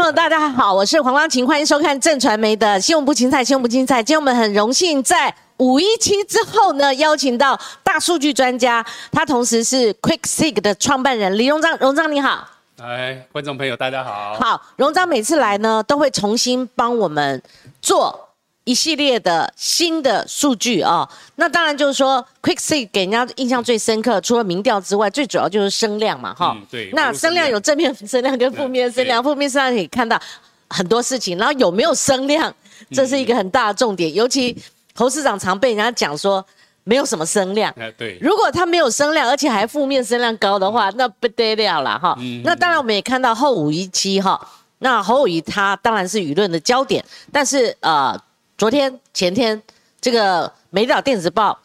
朋友，大家好，我是黄光琴，欢迎收看正传媒的《新闻不精彩》，新闻不精彩。今天我们很荣幸在五一期之后呢，邀请到大数据专家，他同时是 QuickSig 的创办人李荣章。荣章你好，哎，观众朋友大家好。好，荣章每次来呢，都会重新帮我们做一系列的新的数据啊。那当然就是说，QuickSeek 给人家印象最深刻，除了民调之外，最主要就是声量嘛，哈、嗯对那声量有正面声量跟负面声量，负面声量可以看到很多事情，然后有没有声量，这是一个很大的重点。尤其侯市长常被人家讲说没有什么声量，哎，对，如果他没有声量，而且还负面声量高的话，那不得了了哈。那当然我们也看到后五一期哈，那侯友谊他当然是舆论的焦点，但是呃，昨天前天这个《美岛电子报》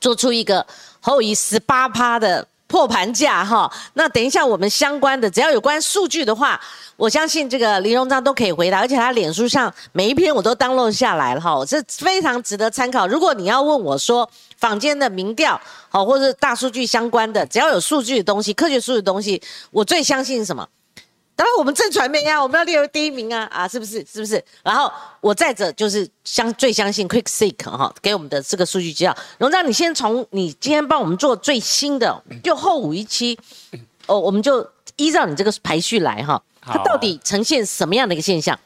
做出一个后移十八趴的破盘价哈。那等一下我们相关的只要有关数据的话，我相信这个林荣章都可以回答，而且他脸书上每一篇我都 download 下来了哈，这非常值得参考。如果你要问我说坊间的民调好，或者大数据相关的，只要有数据的东西、科学数据的东西，我最相信什么？当然，我们正传媒啊，我们要列为第一名啊，啊，是不是？是不是？然后我再者就是相最相信 QuickSeek 哈，给我们的这个数据资料。荣章，你先从你今天帮我们做最新的，就后五一期，哦，我们就依照你这个排序来哈，它到底呈现什么样的一个现象？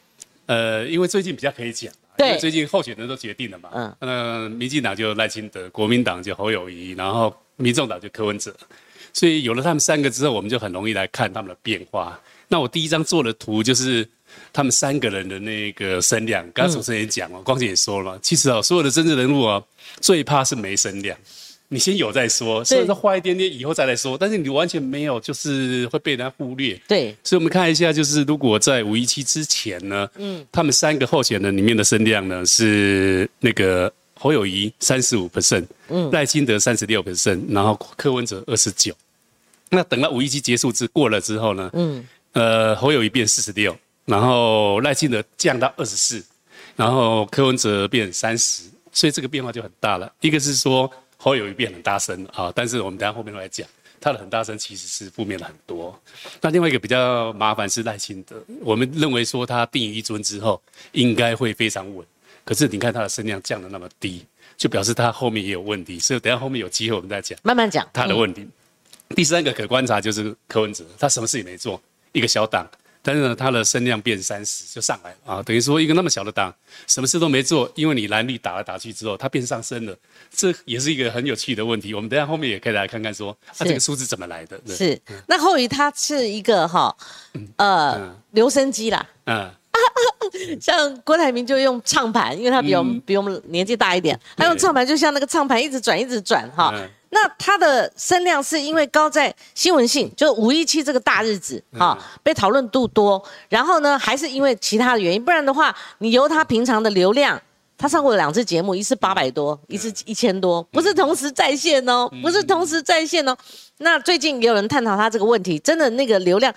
呃，因为最近比较可以讲，对最近候选人都决定了嘛，嗯嗯，呃，民进党就赖清德，国民党就侯友谊，然后民众党就柯文哲，所以有了他们三个之后，我们就很容易来看他们的变化。那我第一张做的图就是他们三个人的那个声量，刚刚主持人也讲了，光姐也说了，其实哦，所有的政治人物啊，最怕是没声量。你先有再说，所以说花一点点以后再来说，但是你完全没有，就是会被人家忽略。对，所以我们看一下，就是如果在五一七之前呢，嗯，他们三个候选人里面的声量呢是那个侯友谊三十五 percent，嗯，赖清德三十六 percent，然后柯文哲二十九。那等到五一七结束之过了之后呢，嗯，呃，侯友谊变四十六，然后赖清德降到二十四，然后柯文哲变三十，所以这个变化就很大了。一个是说侯友谊变很大声啊，但是我们等下后面会来讲。他的很大声其实是负面了很多。那另外一个比较麻烦是赖清德，我们认为说他定于一尊之后应该会非常稳，可是你看他的声量降得那么低，就表示他后面也有问题。所以等下后面有机会我们再讲慢慢讲。他的问题。第三个可观察就是柯文哲，他什么事也没做，一个小党，但是呢他的声量变三十就上来了啊，等于说一个那么小的党，什么事都没做，因为你蓝绿打来打去之后，它变上升了，这也是一个很有趣的问题。我们等下后面也可以来看看说，啊是这个数字怎么来的？对是，那后于他是一个哈，呃嗯，留声机啦。嗯。像郭台铭就用唱盘，因为他比我们、比我们年纪大一点，他用唱盘就像那个唱盘一直转一直转哈。嗯那他的声量是因为高在新闻性，就五一七这个大日子哈、被讨论度多，然后呢还是因为其他的原因，不然的话，你由他平常的流量。他上过两次节目，一次八百多，一次一千多，不是同时在线哦，不是同时在线哦。那最近也有人探讨他这个问题，真的那个流量，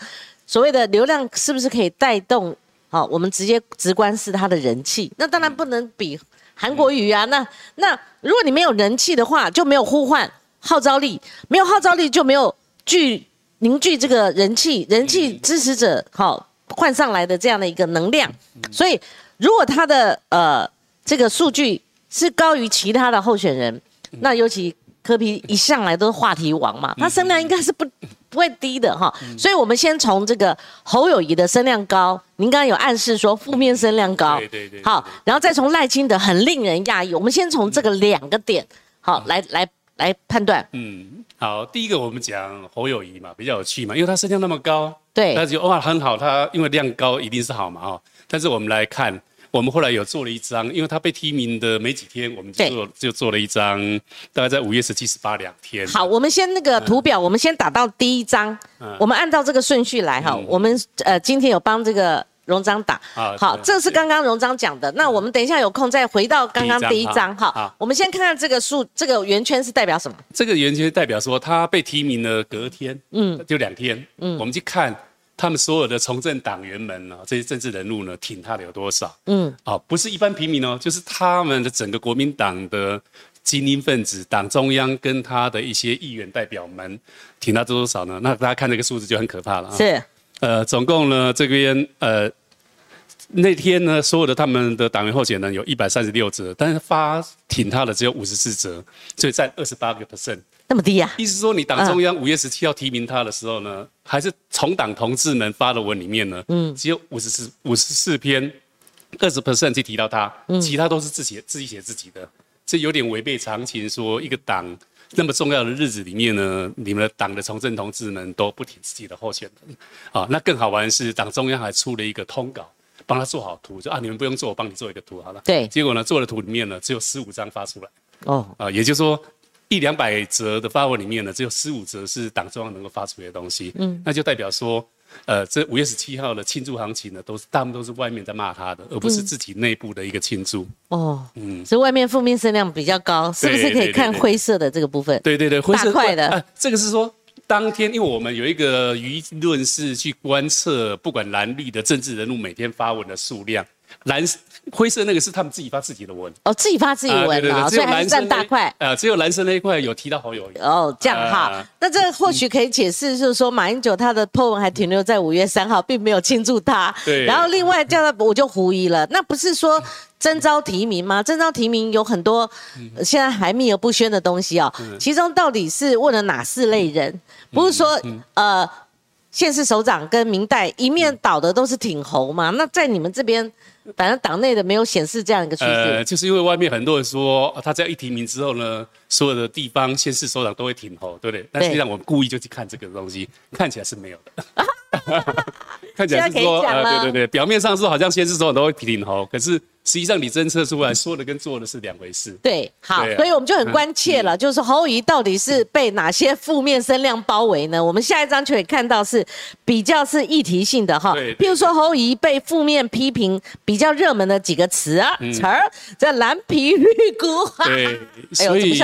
所谓的流量是不是可以带动好，我们直接直观是他的人气，那当然不能比韩国瑜啊。那那如果你没有人气的话，就没有呼唤号召力，没有号召力就没有聚凝聚这个人气，人气支持者好换上来的这样的一个能量。所以如果他的呃这个数据是高于其他的候选人，那尤其柯皮一向来都是话题王嘛，他声量应该是不不会低的哈。所以我们先从这个侯友谊的声量高，您刚刚有暗示说负面声量高，对对对好，然后再从赖清德很令人讶异，我们先从这个两个点好来来来判断，嗯，好，第一个我们讲侯友谊嘛，比较有趣嘛，因为他身量那么高，对那就哇很好，他因为量高一定是好嘛哦。但是我们来看，我们后来有做了一张，因为他被提名的没几天，我们就做就做了一张，大概在五月十七、十八两天。好，我们先那个图表，我们先打到第一张，我们按照这个顺序来哈。我们呃今天有帮这个荣章打，啊好，对这是刚刚荣章讲的。那我们等一下有空再回到刚刚第一第一张张哈好。我们先看看这个数，这个圆圈是代表什么？这个圆圈代表说他被提名了隔天，嗯，就两天，嗯，我们去看他们所有的从政党员们呢，这些政治人物呢，挺他的有多少？嗯，哦，不是一般平民哦，就是他们的整个国民党的精英分子、党中央跟他的一些议员代表们挺他多少呢？那大家看这个数字就很可怕了啊。是呃，总共呢这边呃那天呢，所有的他们的党员候选人有一百三十六折，但是发挺他的只有五十四折，所以占二十八个 percent。那么低啊？意思说，你党中央五月十七号提名他的时候呢，还是从党同志们发的文里面呢，嗯，只有五十四五十四篇，二十 percent 去提到他，其他都是自己自己写自己的，这有点违背常情。说一个党那么重要的日子里面呢，你们的党的从政同志们都不挺自己的候选人，啊，那更好玩的是，党中央还出了一个通稿。帮他做好图，就啊，你们不用做，我帮你做一个图好了。对。结果呢，做的图里面呢，只有十五张发出来。哦。啊，也就是说，一两百则的发文里面呢，只有十五则是党中央能够发出来的东西。嗯。那就代表说，呃，这五月十七号的庆祝行情呢，都是大部分都是外面在骂他的，而不是自己内部的一个庆祝。哦。嗯。所以外面负面声量比较高，是不是可以看灰色的这个部分？对对对，灰色块的。这个是说。当天，因为我们有一个舆论是去观测，不管蓝绿的政治人物每天发文的数量，蓝灰色那个是他们自己发自己的文哦，自己发自己文啊，所以还占大块。呃，只有蓝色那一块有提到好友哦，这样哈，那这或许可以解释，就是说马英九他的 po 文还停留在五月三号，并没有庆祝他。对。然后另外叫他，我就狐疑了，那不是说。征召提名吗？征召提名有很多，现在还秘而不宣的东西哦。其中到底是问了哪四类人？不是说呃，县市首长跟明代一面倒的都是挺侯嘛？那在你们这边，反正党内的没有显示这样一个趋势。呃，就是因为外面很多人说，他只要一提名之后呢，所有的地方县市首长都会挺侯，对不对？但实际上我们故意就去看这个东西，看起来是没有的。看起来是说，呃，对对对，表面上是好像县市首长都会挺侯，可是。实际上，你侦测出来说的跟做的是两回事。对，好，所以我们就很关切了，就是侯友谊到底是被哪些负面声量包围呢？我们下一章就可以看到是比较是议题性的哈。譬如说侯友谊被负面批评比较热门的几个词啊词儿，这蓝皮绿骨。对，所以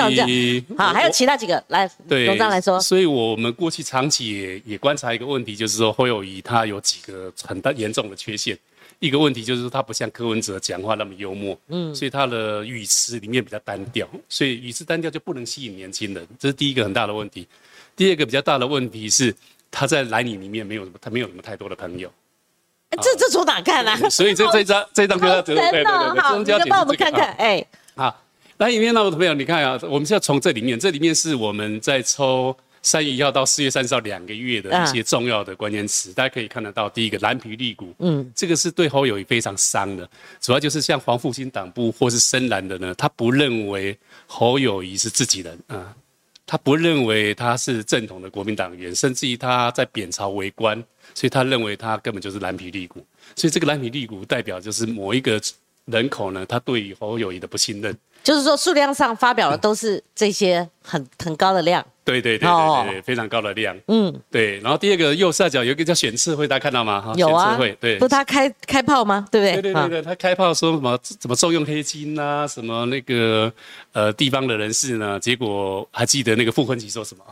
好，还有其他几个来，董章来说。所以我们过去长期也也观察一个问题，就是说侯友谊他有几个很大严重的缺陷。一个问题就是说，他不像柯文哲讲话那么幽默，嗯，所以他的语词里面比较单调，所以语词单调就不能吸引年轻人，这是第一个很大的问题。第二个比较大的问题是，他在蓝营里面没有什么，他没有什么太多的朋友。这这从哪看啊？所以这这张这张对对对对，好，你帮我们看看，哎，好，蓝营里面那么多朋友，你看啊，我们是要从这里面，这里面是我们在抽。三月一号到四月三十号两个月的一些重要的关键词，大家可以看得到。第一个蓝皮绿股，嗯，这个是对侯友谊非常伤的。主要就是像黄复兴党部或是深蓝的呢，他不认为侯友谊是自己人啊，他不认为他是正统的国民党员，甚至于他在贬朝为官，所以他认为他根本就是蓝皮绿股。所以这个蓝皮绿股代表就是某一个人口呢，他对于侯友谊的不信任。就是说数量上发表的都是这些很很高的量。对对对对对，非常高的量。嗯，对。然后第二个右下角有一个叫选次会，大家看到吗？有啊。会，对。不，他开开炮吗？对不对？对对对对，他开炮说什么？怎么重用黑金啊？什么那个呃地方的人士呢？结果还记得那个傅昆萁说什么？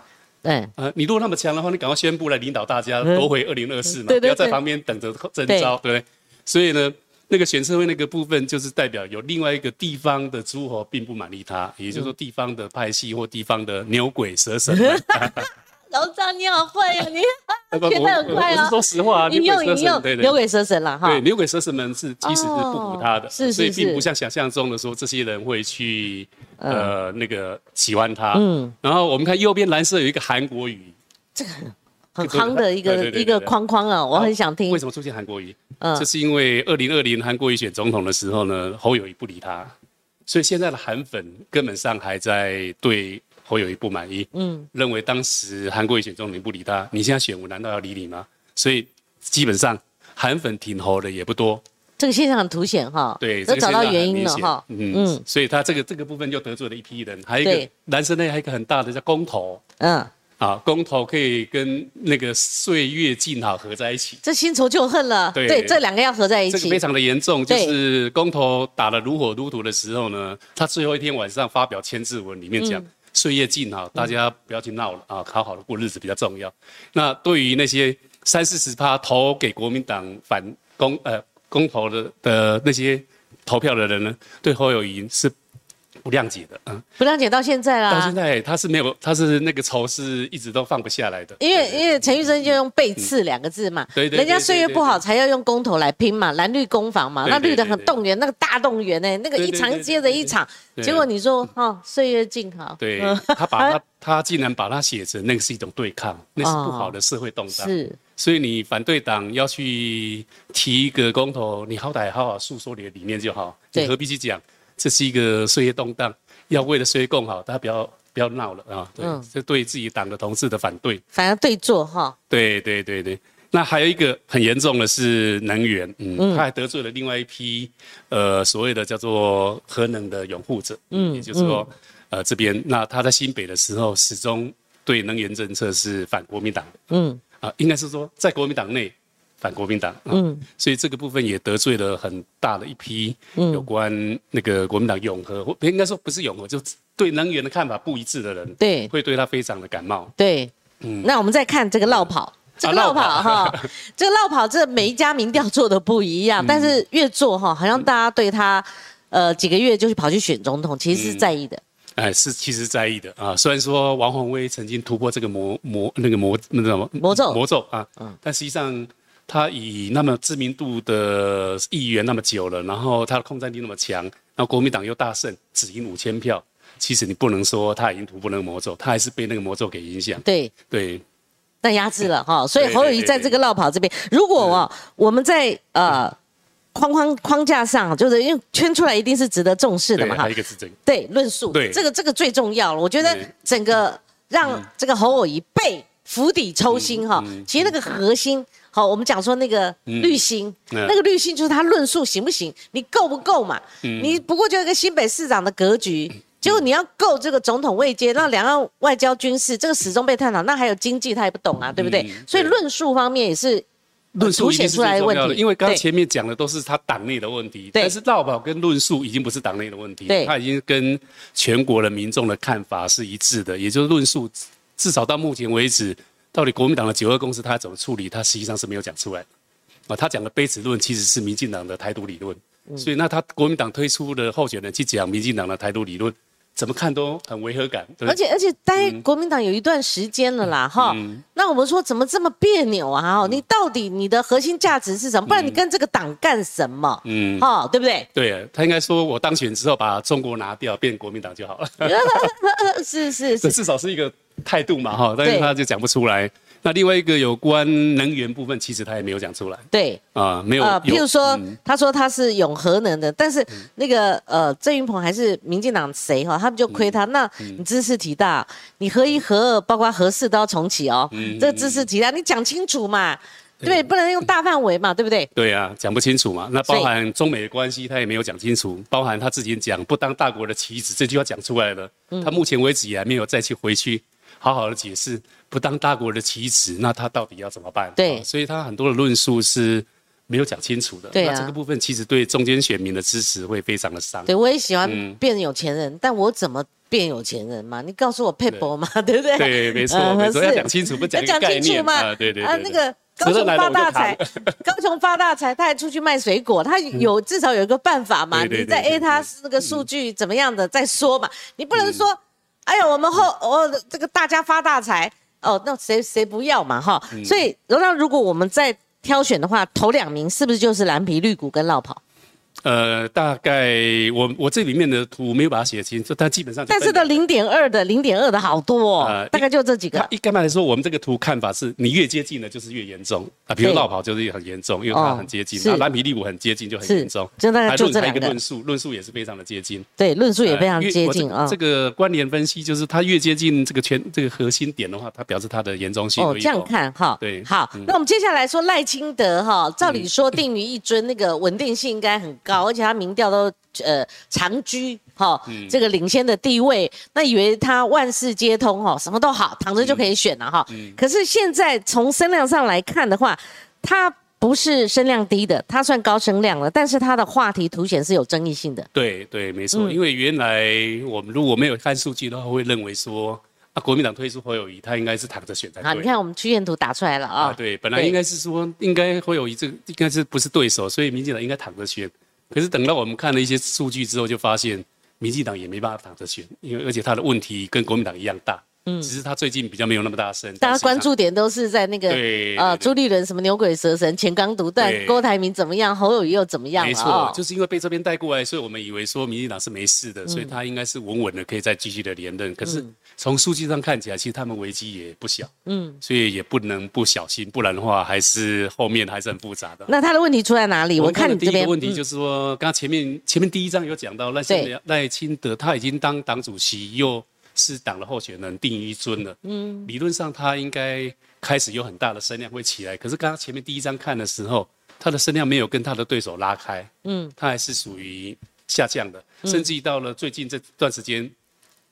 对。呃，你如果那么强的话，你赶快宣布来领导大家夺回二零二四嘛，不要在旁边等着征招，对不对？所以呢。那个选社会那个部分，就是代表有另外一个地方的诸侯并不满意他，也就是说地方的派系或地方的牛鬼蛇神。老张，你好坏呀！你 学得很快啊！说实话，你用你用牛鬼蛇神了哈。对，牛鬼蛇神们是其实是不服他的，所以并不像想象中的说这些人会去呃那个喜欢他。嗯。然后我们看右边蓝色有一个韩国语，这个。很夯的一个一个框框啊，我很想听。为什么出现韩国瑜？嗯，这是因为二零二零韩国瑜选总统的时候呢，侯友谊不理他，所以现在的韩粉根本上还在对侯友谊不满意。嗯，认为当时韩国瑜选总统不理他，你现在选我难道要理你吗？所以基本上韩粉挺侯的也不多。这个现象很凸显哈。对，都找到原因了哈。嗯嗯，所以他这个这个部分就得罪了一批人。还有一个男生呢，还有一个很大的叫公投。嗯。啊，公投可以跟那个岁月静好合在一起，这新仇旧恨了。对，这两个要合在一起，这个非常的严重。就是公投打得如火如荼的时候呢，他最后一天晚上发表签字文，里面讲岁月静好，大家不要去闹了啊，好好的过日子比较重要。那对于那些三四十趴投给国民党反公呃公投的的那些投票的人呢，对侯友谊是不谅解的，嗯，不谅解到现在啦。到现在他是没有，他是那个仇是一直都放不下来的。因为因为陈玉生就用背刺两个字嘛，对对，人家岁月不好才要用公投来拼嘛，蓝绿攻防嘛，那绿的很动员，那个大动员呢，那个一场接着一场，结果你说哦，岁月静好，对他把他他竟然把它写成那个是一种对抗，那是不好的社会动荡，是，所以你反对党要去提一个公投，你好歹好好诉说你的理念就好，你何必去讲这是一个岁月动荡，要为了岁月更好，大家不要。不要闹了啊！对，这对自己党的同志的反对，反而对坐哈。对对对对，那还有一个很严重的是能源，嗯，他还得罪了另外一批呃所谓的叫做核能的拥护者，嗯，也就是说，呃这边那他在新北的时候始终对能源政策是反国民党的，嗯，啊应该是说在国民党内反国民党，嗯，所以这个部分也得罪了很大的一批有关那个国民党永和，或应该说不是永和就。对能源的看法不一致的人，对，会对他非常的感冒。对，嗯，那我们再看这个绕跑，这个绕跑哈，这个绕跑，这每一家民调做的不一样，但是越做哈，好像大家对他，呃，几个月就去跑去选总统，其实是在意的。哎，是其实在意的啊。虽然说王宏威曾经突破这个魔魔那个魔那什么魔咒魔咒啊，嗯，但实际上他以那么知名度的议员那么久了，然后他的控战力那么强，然后国民党又大胜，只赢五千票。其实你不能说他已经突破那个魔咒，他还是被那个魔咒给影响。对对，那压制了哈。所以侯友谊在这个绕跑这边，如果哦我们在呃框框框架上，就是因为圈出来一定是值得重视的嘛哈。一个是这个。对，论述。对，这个这个最重要了。我觉得整个让这个侯友谊被釜底抽薪哈，其实那个核心，好，我们讲说那个滤芯，那个滤芯就是他论述行不行，你够不够嘛？你不过就一个新北市长的格局。结果你要够这个总统位阶，那两岸外交军事这个始终被探讨，那还有经济他也不懂啊，对不对？所以论述方面也是论述显出来的问题。因为刚刚前面讲的都是他党内的问题，但是绕跑跟论述已经不是党内的问题，他已经跟全国的民众的看法是一致的。也就是论述，至少到目前为止，到底国民党的九二共识他怎么处理，他实际上是没有讲出来。啊，他讲的杯子论其实是民进党的台独理论，所以那他国民党推出的候选人去讲民进党的台独理论。怎么看都很违和感，而且而且待国民党有一段时间了啦，哈，那我们说怎么这么别扭啊？哈，你到底你的核心价值是什么？不然你跟这个党干什么？嗯，哈，对不对？对他应该说，我当选之后把中国拿掉，变国民党就好了。是 是 是，至少是一个态度嘛，哈，但是他就讲不出来。那另外一个有关能源部分，其实他也没有讲出来。对啊，没有。呃，譬如说，他说他是永和能的，但是那个呃，郑云鹏还是民进党谁哈，他们就亏他。那你知识体大，你合一合二，包括合四都要重启哦。这个知识体大，你讲清楚嘛？对，不能用大范围嘛，对不对？对啊，讲不清楚嘛。那包含中美的关系，他也没有讲清楚。包含他自己讲不当大国的棋子这句话讲出来了，他目前为止也还没有再去回去。好好的解释，不当大国的棋子，那他到底要怎么办？对，所以他很多的论述是没有讲清楚的。对啊，这个部分其实对中间选民的支持会非常的伤。对，我也喜欢变有钱人，但我怎么变有钱人嘛？你告诉我佩博嘛，对不对？对，没错，没错，要讲清楚，不讲清楚嘛？对对啊，那个高雄发大财，高雄发大财，他还出去卖水果，他有至少有一个办法嘛？你在 A 他那个数据怎么样的再说嘛？你不能说。哎呀，我们后我这个大家发大财哦，那谁谁不要嘛哈？所以，那如果我们在挑选的话，头两名是不是就是蓝皮绿股跟绕跑？呃，大概我我这里面的图没有把它写清，就它基本上。但是的零点二的零点二的好多，哦，大概就这几个。一般来说，我们这个图看法是你越接近的，就是越严重啊。比如落跑就是很严重，因为它很接近；那蓝皮利股很接近，就很严重。就大概就这两个。论述论述也是非常的接近。对，论述也非常接近啊。这个关联分析就是它越接近这个圈这个核心点的话，它表示它的严重性。哦，这样看哈。对。好，那我们接下来说赖清德哈，照理说定于一尊，那个稳定性应该很高，而且他民调。都呃长居哈这个领先的地位，那以为他万事皆通哈，什么都好，躺着就可以选了哈。可是现在从声量上来看的话，他不是声量低的，他算高声量了，但是他的话题凸显是有争议性的。对对，没错，因为原来我们如果没有看数据的话，会认为说啊，国民党推出侯友谊，他应该是躺着选才对。好，你看我们曲线图打出来了啊。对，本来应该是说，应该侯友谊这个应该是不是对手，所以民进党应该躺着选。可是等到我们看了一些数据之后，就发现民进党也没办法躺着选，因为而且他的问题跟国民党一样大。嗯，只是他最近比较没有那么大声。大家关注点都是在那个呃朱立伦什么牛鬼蛇神、前刚独断，郭台铭怎么样，侯友谊又怎么样？没错，就是因为被这边带过来，所以我们以为说民进党是没事的，所以他应该是稳稳的可以再继续的连任。可是从数据上看起来，其实他们危机也不小。嗯，所以也不能不小心，不然的话还是后面还是很复杂的。那他的问题出在哪里？我看你这边问题就是说，刚刚前面前面第一章有讲到赖清赖清德他已经当党主席又。是党的候选人定一尊了，嗯，理论上他应该开始有很大的声量会起来，可是刚刚前面第一章看的时候，他的声量没有跟他的对手拉开，嗯，他还是属于下降的，甚至于到了最近这段时间，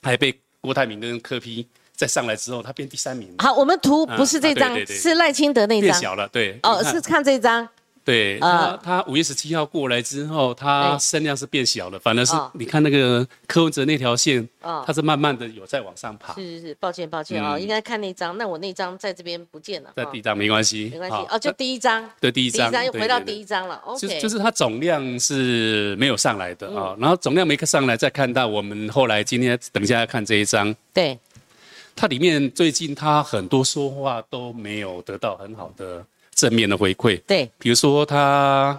还被郭台铭跟柯批再上来之后，他变第三名。好，我们图不是这张，是赖清德那张，变小了，对，哦，是看这张。对他，他五月十七号过来之后，他声量是变小了，反而是你看那个柯文哲那条线，它是慢慢的有在往上爬。是是是，抱歉抱歉啊，应该看那张，那我那张在这边不见了。在第一张没关系，没关系哦，就第一张。对，第一张，第一张又回到第一张了。OK，就是它总量是没有上来的啊，然后总量没上来，再看到我们后来今天等一下要看这一张。对，它里面最近它很多说话都没有得到很好的。正面的回馈，对，比如说他，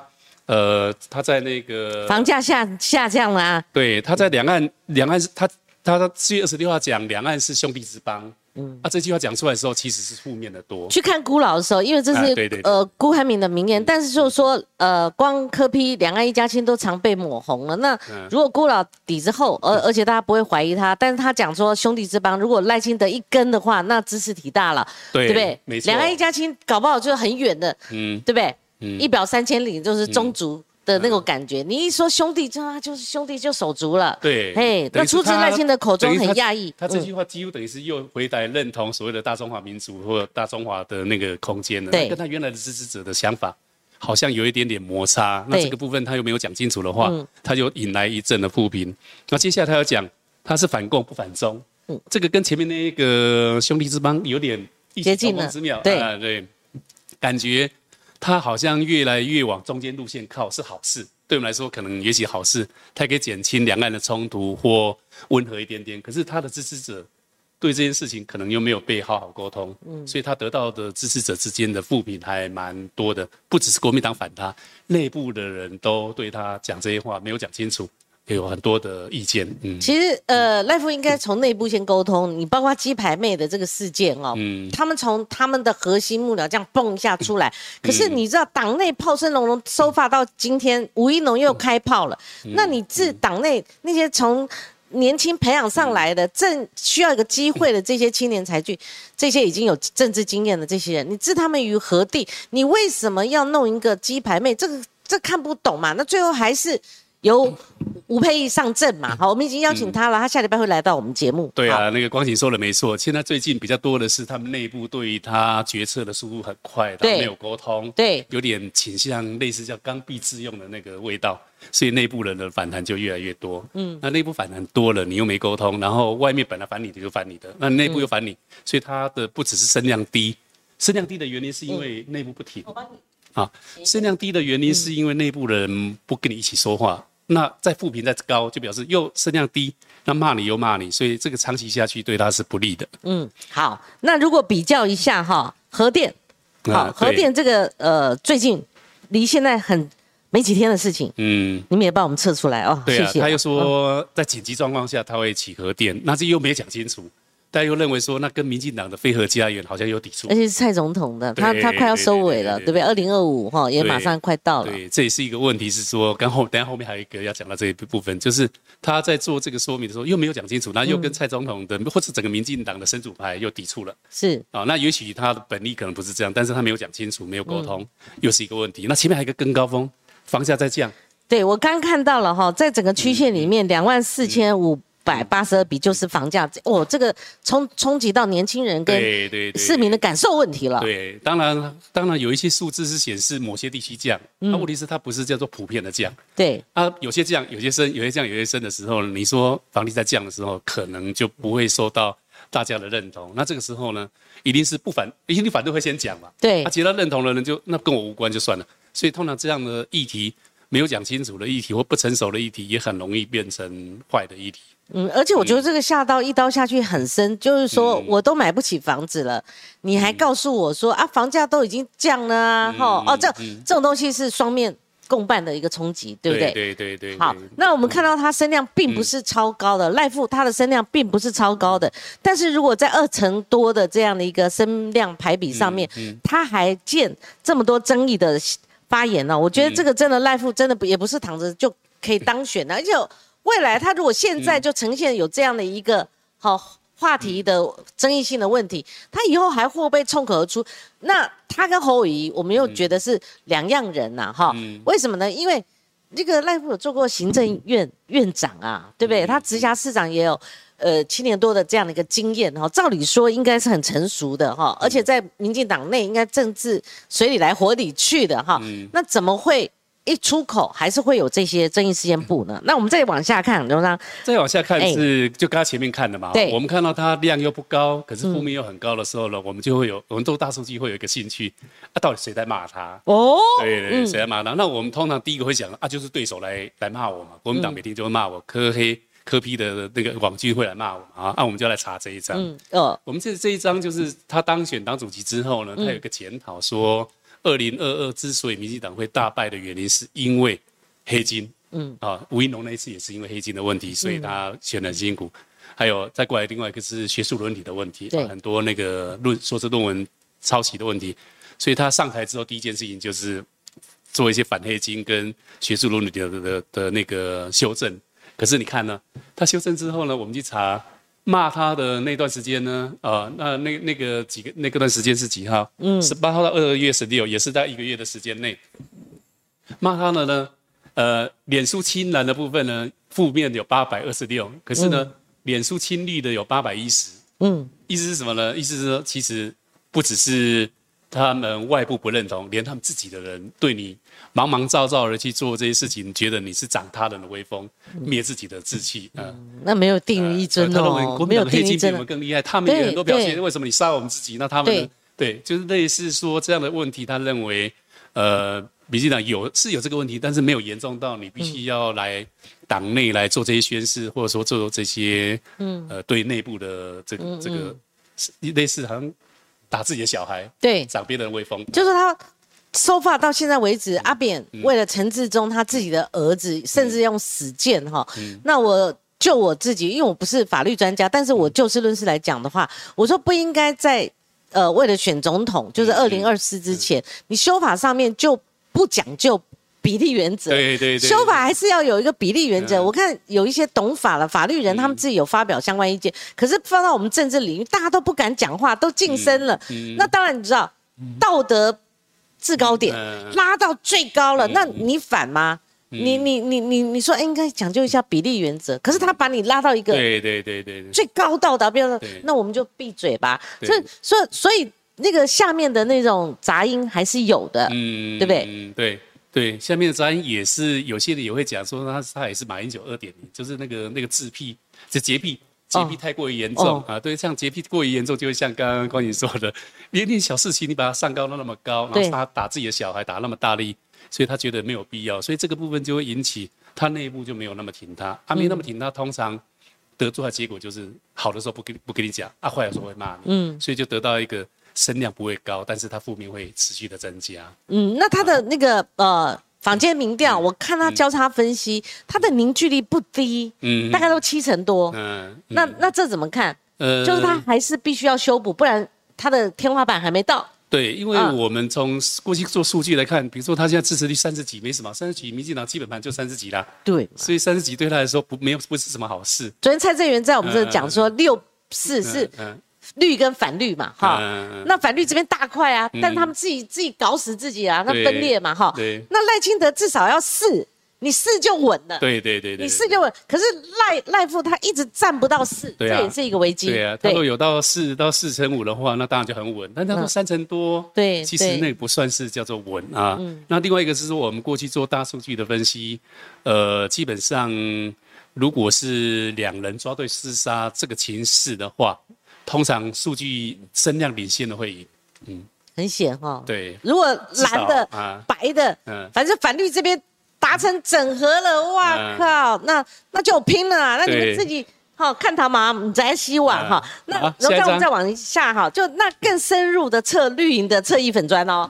呃，他在那个房价下下降了，对，他在两岸，两岸是他，他四月二十六号讲两岸是兄弟之邦。嗯，啊，这句话讲出来的时候，其实是负面的多。去看孤老的时候，因为这是呃辜汉明的名言，但是就是说，呃，光科批两岸一家亲都常被抹红了。那如果孤老底子厚，而而且大家不会怀疑他，但是他讲说兄弟之邦，如果赖清德一根的话，那知识体大了，对不对？没错，两岸一家亲搞不好就是很远的，嗯，对不对？嗯，一表三千里就是宗族。的那种感觉，你一说兄弟，就他就是兄弟就手足了。对，嘿，那出自赖清德口中很讶异。他这句话几乎等于是又回答认同所谓的大中华民族或大中华的那个空间了。对，跟他原来的支持者的想法好像有一点点摩擦。那这个部分他又没有讲清楚的话，他就引来一阵的负评。那接下来他要讲他是反共不反中，嗯，这个跟前面那一个兄弟之邦有点接近了。对对，感觉。他好像越来越往中间路线靠，是好事。对我们来说，可能也许好事，他可以减轻两岸的冲突或温和一点点。可是他的支持者对这件事情可能又没有被好好沟通，嗯，所以他得到的支持者之间的负评还蛮多的。不只是国民党反他，内部的人都对他讲这些话没有讲清楚。有很多的意见，嗯，其实呃，赖夫应该从内部先沟通。你包括鸡排妹的这个事件哦，嗯，他们从他们的核心幕僚这样蹦一下出来，可是你知道党内炮声隆隆，收发到今天吴一农又开炮了。那你治党内那些从年轻培养上来的，正需要一个机会的这些青年才俊，这些已经有政治经验的这些人，你置他们于何地？你为什么要弄一个鸡排妹？这个这看不懂嘛？那最后还是。由吴佩义上阵嘛，好，我们已经邀请他了，他下礼拜会来到我们节目。对啊，那个光景说的没错，现在最近比较多的是他们内部对于他决策的速度很快，没有沟通，对，有点倾向类似叫刚愎自用的那个味道，所以内部人的反弹就越来越多。嗯，那内部反弹多了，你又没沟通，然后外面本来反你的就反你的，那内部又反你，所以他的不只是声量低，声量低的原因是因为内部不提。我帮你。啊，声量低的原因是因为内部人不跟你一起说话。那再负评再高，就表示又声量低，那骂你又骂你，所以这个长期下去对他是不利的。嗯，好，那如果比较一下哈，核电，好，核电这个呃，最近离现在很没几天的事情，嗯，你们也帮我们测出来哦，谢谢。他又说在紧急状况下他会起核电，那这又没讲清楚。大家又认为说，那跟民进党的飞核家园好像有抵触，而且是蔡总统的，他他快要收尾了，对不对？二零二五哈也马上快到了。对，这也是一个问题，是说，刚后等下后面还有一个要讲到这一部分，就是他在做这个说明的时候又没有讲清楚，那又跟蔡总统的或者整个民进党的神主牌又抵触了。是啊，那也许他的本意可能不是这样，但是他没有讲清楚，没有沟通，又是一个问题。那前面还有一个更高峰，房价在降。对我刚看到了哈，在整个曲线里面，两万四千五。百八十二笔就是房价哦，这个冲冲击到年轻人跟市民的感受问题了。对，当然当然有一些数字是显示某些地区降，那问题是它不是叫做普遍的降。对，啊，有些降，有些升，有些降，有些升的时候，你说房地在降的时候，可能就不会受到大家的认同。那这个时候呢，一定是不反，一定反对会先讲嘛。对，啊，其他认同的人就那跟我无关就算了。所以通常这样的议题。没有讲清楚的议题或不成熟的议题，也很容易变成坏的议题。嗯，而且我觉得这个下刀一刀下去很深，就是说嗯。我都买不起房子了，你还告诉我说啊，房价都已经降了啊，嗯哈、哦，这这种东西是双面共伴的一个冲击，对不对？对对对好那我们看到它身量并不是超高的，赖富它的身量并不是超高的，但是如果在二成多的这样的一个身量排比上面，嗯它还见这么多争议的发言呢、我觉得这个真的赖富真的不也不是躺着就可以当选的，而且未来他如果现在就呈现有这样的一个好。话题的争议性的问题，他以后还会不会冲口而出？那他跟侯友谊，我们又觉得是两样人呐、哈、为什么呢？因为这个赖夫有做过行政院院长啊，对不对？他直辖市长也有呃七年多的这样的一个经验哈，照理说应该是很成熟的哈，而且在民进党内应该政治水里来火里去的哈。那怎么会一出口还是会有这些争议事件部呢？那我们再往下看，刘章，再往下看哎是就刚刚前面看的嘛，对我们看到它量又不高，可是负面又很高的时候呢，我们就会有我们做大数据会有一个兴趣，啊，到底谁在骂他？哦，对对對，谁在骂他？那我们通常第一个会想啊，就是对手来来骂我嘛，国民党每天就会骂我，科黑科批的那个网军会来骂我啊，那我们就来查这一张。嗯，哦，我们这这一张就是他当选党主席之后呢，他有一个检讨说，二零二二之所以民进党会大败的原因，是因为黑金。嗯啊，吴一农那一次也是因为黑金的问题，所以他选得很辛苦。还有再过来另外一个是学术伦理的问题，很多那个论硕士论文抄袭的问题，所以他上台之后第一件事情就是做一些反黑金跟学术伦理的的的的那个修正。可是你看呢，他修正之后呢，我们去查骂他的那段时间呢，呃，那那那个几个那个段时间是几号？嗯，十八号到二月十六，也是在一个月的时间内。骂他的呢，呃，脸书青蓝的部分呢，负面有八百二十六，可是呢，脸书青绿的有八百一十。嗯，意思是什么呢？意思是说，其实不只是他们外部不认同，连他们自己的人对你忙忙躁躁的去做这些事情，觉得你是长他人的威风，灭自己的志气，嗯。那没有定于一尊他认为哦，国没有民党的黑金比我们更厉害，他们也有很多表现，对为什么你杀我们自己？那他们呢？对，就是类似说这样的问题，他认为，呃，民进党有是有这个问题，但是没有严重到你必须要来党内来做这些宣誓，或者说做这些，嗯，呃，对内部的这个这个是类似好像打自己的小孩，对，长别人的威风，就是他收发到现在为止，阿扁为了陈志忠他自己的儿子，甚至用死谏哈。那我就我自己，因为我不是法律专家，但是我就事论事来讲的话，我说不应该在呃为了选总统，就是二零二四之前，你修法上面就不讲究。比例原则，对对对修法还是要有一个比例原则。嗯。我看有一些懂法的法律人，他们自己有发表相关意见，可是放到我们政治领域，大家都不敢讲话，都晋升了。那当然，你知道道德制高点嗯拉到最高了，那你反吗？你你你你你说哎应该讲究一下比例原则，可是他把你拉到一个对对对对对，最高道德标准对，那我们就闭嘴吧。所以所以所以那个下面的那种杂音还是有的，嗯对不对？嗯，对对，下面的杂音也是有些人也会讲说他他也是马英九二点零，就是那个那个自闭，就洁癖。洁癖太过于严重、哦啊，对，像洁癖过于严重，就会像刚刚关颖说的，连点小事情你把它上高到那么高，然后他打自己的小孩打那么大力，所以他觉得没有必要，所以这个部分就会引起他内部就没有那么挺他，啊，没那么挺他，通常得出来的结果就是好的时候不跟不跟你讲，啊，坏的时候会骂你，嗯，所以就得到一个声量不会高，但是它负面会持续的增加。嗯，那他的那个呃坊间民调，我看他交叉分析，他的凝聚力不低，嗯大概都七成多。嗯，那那这怎么看？呃就是他还是必须要修补，不然他的天花板还没到。对，因为嗯我们从过去做数据来看，比如说他现在支持率三十几，没什么，三十几，民进党基本盘就三十几啦，对，所以三十几对他来说不没有不是什么好事。昨天蔡正元在我们这讲说六四是嗯绿跟反绿嘛，哈。那反绿这边大块啊，但他们自己自己搞死自己啊，那分裂嘛，哈。对那赖清德至少要四，你四就稳了。对对对对，你四就稳，可是赖赖富他一直站不到四，这也是一个危机。对啊，他如果有到四到四成五的话，那当然就很稳。但他说嗯三成多，对其实那不算是叫做稳啊。那另外一个是说，我们过去做大数据的分析，呃，基本上如果是两人抓对厮杀这个情势的话，通常数据声量领先的会赢。嗯很险哈。对，如果蓝的、啊白的，嗯反正反绿这边达成整合了，哇嗯靠，那那就拼了啊！那你们自己好看他嘛？你在希望哈。那好然后我们再往下哈，就那更深入的测绿营的测翼粉砖哦。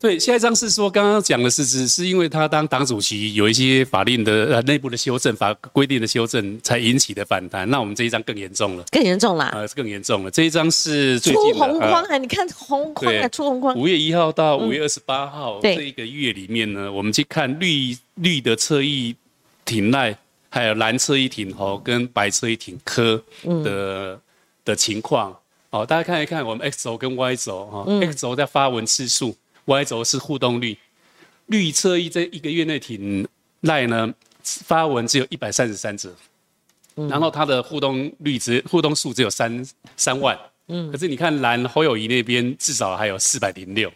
对，下一章是说刚刚讲的是只是因为他当党主席有一些法令的呃内部的修正法规定的修正才引起的反弹，那我们这一章更严重了，更严重啦，呃更严重了。这一章是最出红框啊！你看红框啊，出红框。五月一号到五月二十八号、对这一个月里面呢，我们去看绿绿的侧翼挺赖，还有蓝侧翼挺侯跟白侧翼挺科的、的情况。哦，大家看一看我们 X 轴跟 Y 轴哈、x 轴在发文次数，Y 轴是互动率。绿侧翼在一个月内挺赖呢，发文只有一百三十三则，然后它的互动率只互动数只有三三万。可是你看蓝侯友谊那边至少还有四百零六，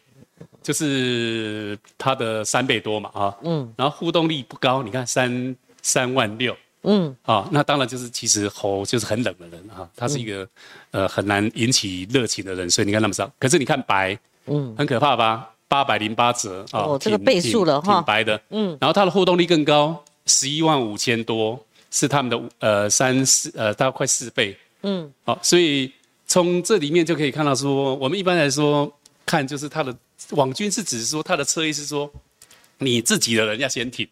就是它的三倍多嘛啊，嗯，然后互动率不高，你看三三万六，嗯，啊，那当然就是其实侯就是很冷的人啊，他是一个、呃很难引起热情的人，所以你看那么少，可是你看白，嗯，很可怕吧？八百零八折啊，哦这个倍数了挺哈挺白的，嗯，然后它的互动力更高，十一万五千多，是他们的呃三四呃大概快四倍，嗯，好，所以从这里面就可以看到说，我们一般来说看就是它的网军是指说它的车意是说你自己的人要先挺。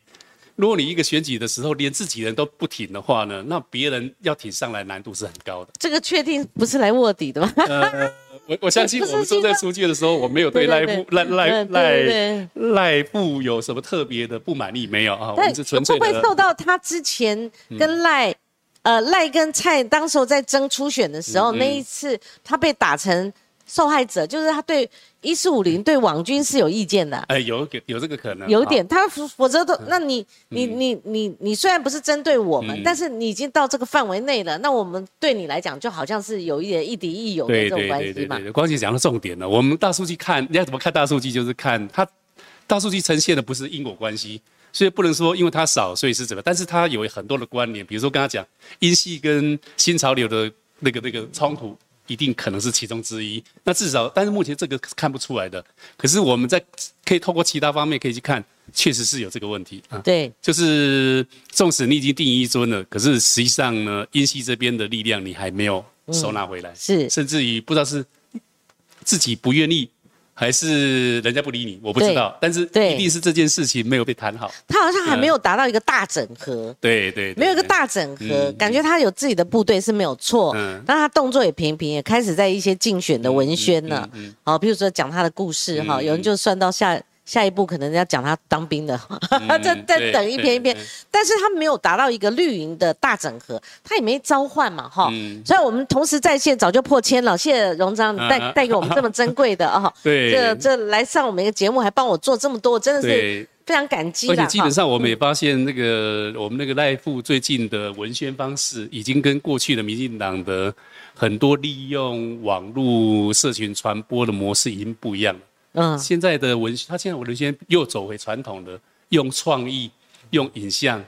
如果你一个选举的时候连自己人都不挺的话呢，那别人要挺上来难度是很高的。这个确定不是来卧底的吗？呃，我我相信我们做这个数据的时候，我没有对赖赖赖赖赖布有什么特别的不满意？没有啊？我但们是纯粹会不会受到他之前跟赖、呃赖跟蔡当时候在争初选的时嗯候、那一次，他被打成受害者，就是他对一四五零对网军是有意见的。哎有有有这个可能，有点，他否否则嗯都，那你你你你你虽然不是针对我们，但是你已经到这个范围内了，那我们对你来讲就好像是有一点亦敌亦友的这种关系嘛对对对。对，光姐讲到重点了。我们大数据看，你要怎么看大数据，就是看它大数据呈现的不是因果关系，所以不能说因为它少，所以是怎么，但是它有很多的关联，比如说刚刚讲英系跟新潮流的那个那个冲突。一定可能是其中之一，那至少，但是目前这个看不出来的。可是我们在可以透过其他方面可以去看，确实是有这个问题啊。对，就是纵使你已经定一尊了，可是实际上呢，阴系这边的力量你还没有收纳回来，是甚至于不知道是自己不愿意，还是人家不理你，我不知道。但是对一定是这件事情没有被谈好。他好像还没有达到一个大整合。对对，对没有一个大整合，感觉他有自己的部队是没有错，嗯但他动作也平平，也开始在一些竞选的文宣了，嗯好，比如说讲他的故事哈，嗯有人就算到下下一步可能要讲他当兵的，再再对等一篇一篇。但是他没有达到一个绿营的大整合，他也没召唤嘛哈，嗯。所以我们同时在线早就破千了，谢谢荣章带啊带给我们这么珍贵的啊，对。这这来上我们一个节目还帮我做这么多，真的是。非常感激啦而且基本上我们也发现，那个我们那个赖富最近的文宣方式，已经跟过去的民进党的很多利用网络社群传播的模式已经不一样了。嗯，现在的文，他现在文宣又走回传统的，用创意、用影像、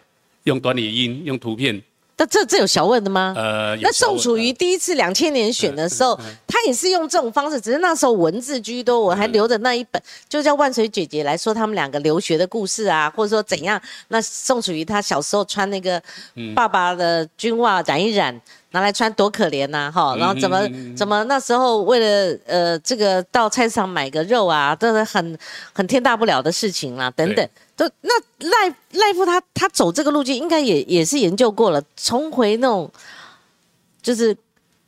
用短语音、用图片。那这这有小问的吗？呃，那宋楚瑜第一次两千年选的时候，他也是用这种方式，只是那时候文字居多，我还留着那一本，就叫万水姐姐来说他们两个留学的故事啊，或者说怎样。那宋楚瑜他小时候穿那个爸爸的军袜染一染。拿来穿多可怜呐、哈！然后怎么怎么那时候为了呃这个到菜市场买个肉啊，都是很很天大不了的事情啦，等等。都那赖赖夫他他走这个路径，应该也也是研究过了，重回那种就是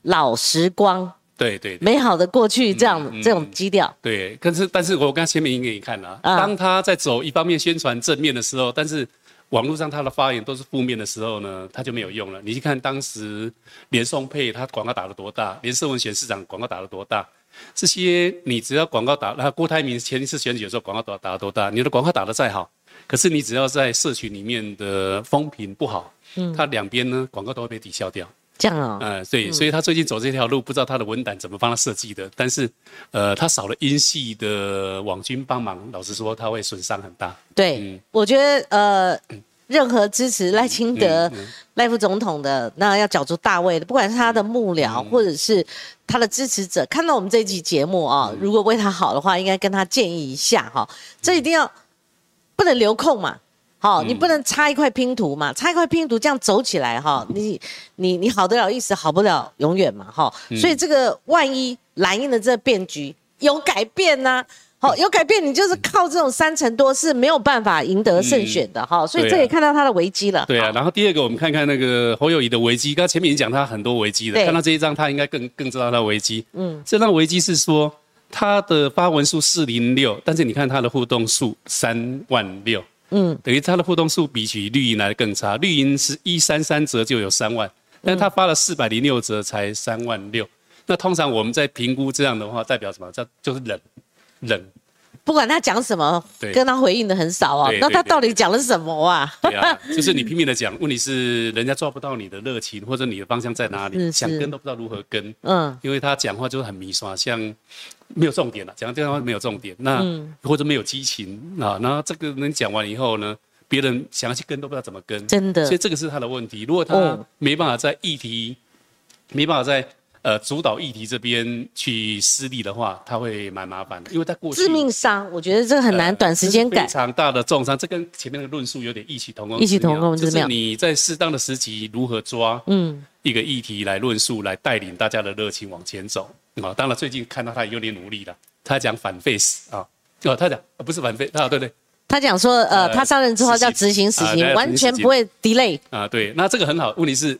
老时光、对对对美好的过去这样、嗯这种基调。对，可是但是我刚前面已经给你看了，啊当他在走一方面宣传正面的时候，但是网络上他的发言都是负面的时候呢，他就没有用了。你去看当时连宋配他广告打了多大，连胜文选市长广告打了多大，这些你只要广告打，那郭台铭前一次选举的时候广告打打了多大，你的广告打得再好，可是你只要在社群里面的风评不好，嗯，他两边呢广告都会被抵消掉。这样哦，呃，对，所以他最近走这条路，不知道他的文胆怎么帮他设计的，但是，呃，他少了英系的网军帮忙，老实说，他会损伤很大。对，嗯。我觉得呃，任何支持赖清德、嗯赖副总统的，那要角逐大位的，不管是他的幕僚、嗯或者是他的支持者，看到我们这期节目啊，嗯。如果为他好的话，应该跟他建议一下哈，这一定要不能留空嘛。好，你不能差一块拼图嘛，差一块拼图这样走起来哈，你你你好得了一时，好不了永远嘛哈。所以这个万一蓝印的这变局有改变呢？好，有改变，你就是靠这种三成多是没有办法赢得胜选的哈。所以这也看到他的危机了。对啊，然后第二个我们看看那个侯友谊的危机，刚刚前面已经讲他很多危机了，看到这一张他应该更更知道他危机。嗯，这张危机是说他的发文数四零六，但是你看他的互动数三万六。嗯，等于他的互动数比起绿营来的更差，绿营是一三三折就有三万，但他发了四百零六折才三万六。那通常我们在评估这样的话，代表什么？叫就是冷，冷。不管他讲什么，跟他回应的很少啊。那他到底讲了什么啊？对啊，就是你拼命的讲，问题是人家抓不到你的热情，或者你的方向在哪里，想跟都不知道如何跟。嗯，因为他讲话就是很迷刷，像没有重点了，讲这样话没有重点，那或者没有激情啊。然后这个人讲完以后呢，别人想要去跟都不知道怎么跟，真的。所以这个是他的问题。如果他没办法在议题，没办法在。呃，主导议题这边去施力的话，他会蛮麻烦的，因为他过去致命伤，我觉得这个很难短时间改。非常大的重伤，这跟前面的论述有点异曲同工。异曲同工就是你在适当的时机如何抓，嗯，一个议题来论述，来带领大家的热情往前走啊。当然，最近看到他有点努力了，他讲反 face 啊，哦，他讲不是反 face 啊，对对，他讲说，呃，他上任之后要执行死刑，完全不会 delay 啊。对，那这个很好，问题是。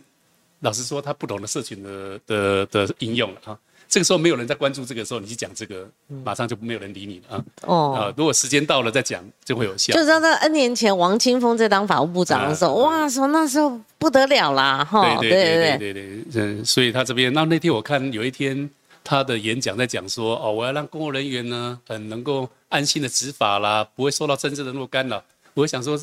老实说，他不懂得社群的的的应用了哈。这个时候没有人在关注这个时候，你去讲这个，马上就没有人理你了啊。哦。啊，如果时间到了再讲，就会有效。就知在 N 年前王清峰在当法务部长的时候，哇，说那时候不得了啦，哈。对对对对对对。嗯，所以他这边，那那天我看有一天他的演讲在讲说，哦，我要让公务人员呢，很能够安心的执法啦，不会受到政治的若干扰。我想说。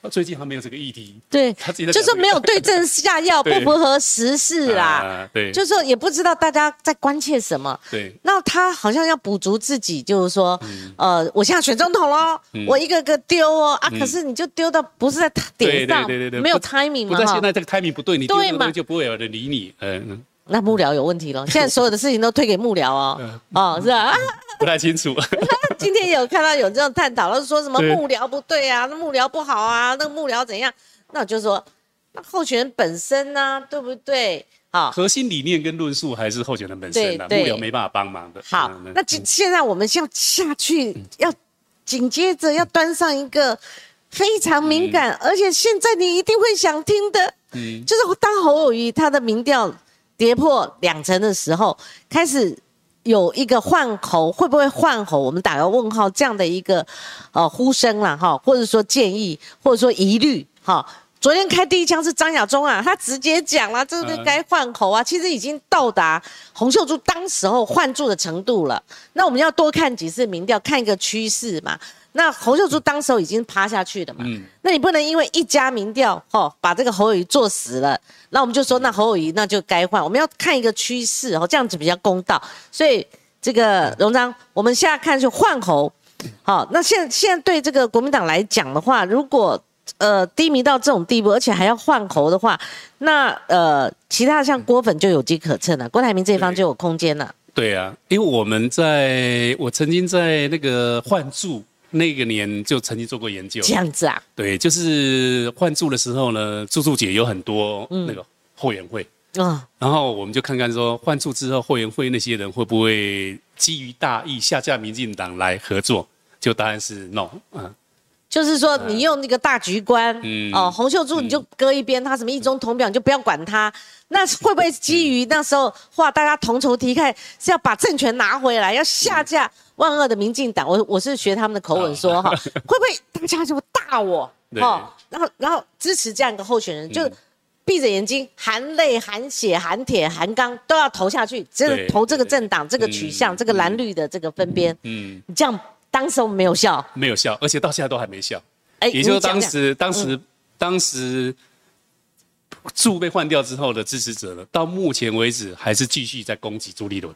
他最近还没有这个议题，对，他自己就是没有对症下药，不符合时事啦。对，就是说也不知道大家在关切什么。对，那他好像要补足自己，就是说，呃，我现在选总统喽，我一个个丢哦啊，可是你就丢到不是在点上，对对对对，没有 timing 嘛。那现在这个 timing 不对，你丢嘛就不会有人理你，嗯。那幕僚有问题了，现在所有的事情都推给幕僚哦，哦，是吧？不太清楚。今天有看到有这种探讨，是说什么幕僚不对啊，那幕僚不好啊，那个幕僚怎样？那我就说，那候选人本身呢，对不对？好，核心理念跟论述还是候选人本身的，幕僚没办法帮忙的。好，那现现在我们要下去，要紧接着要端上一个非常敏感，而且现在你一定会想听的，嗯，就是当侯友谊他的民调。跌破两成的时候，开始有一个换喉，会不会换喉？我们打个问号，这样的一个呃呼声了哈，或者说建议，或者说疑虑哈。昨天开第一枪是张亚中啊，他直接讲了，这个该换喉啊，其实已经到达洪秀柱当时候换住的程度了。那我们要多看几次民调，看一个趋势嘛。那侯秀珠当时候已经趴下去了嘛？嗯，那你不能因为一家民调哦，把这个侯友谊做死了，那我们就说那侯友谊那就该换。我们要看一个趋势哦，这样子比较公道。所以这个荣章，我们现在看是换侯。好，那现现在对这个国民党来讲的话，如果呃低迷到这种地步，而且还要换侯的话，那呃其他像郭粉就有机可乘了，郭台铭这一方就有空间了。对啊，因为我们在我曾经在那个换柱。那个年就曾经做过研究，这样子啊？对，就是换住的时候呢，注注姐有很多那个后援会嗯，然后我们就看看说换住之后后援会那些人会不会基于大义下架民进党来合作？就答案是 no 啊。就是说，你用那个大局观，哦，洪秀柱你就搁一边，他什么一中同表你就不要管他。那会不会基于那时候话，大家同仇敌忾，是要把政权拿回来，要下架万恶的民进党？我我是学他们的口吻说哈，会不会大家就大我？哦，然后然后支持这样一个候选人，就闭着眼睛含泪含血含铁含钢都要投下去，真的投这个政党这个取向这个蓝绿的这个分边，嗯，你这样。当时我们没有笑，没有笑，而且到现在都还没笑。哎，也就是当时，当时，当时柱被换掉之后的支持者呢，到目前为止还是继续在攻击朱立伦。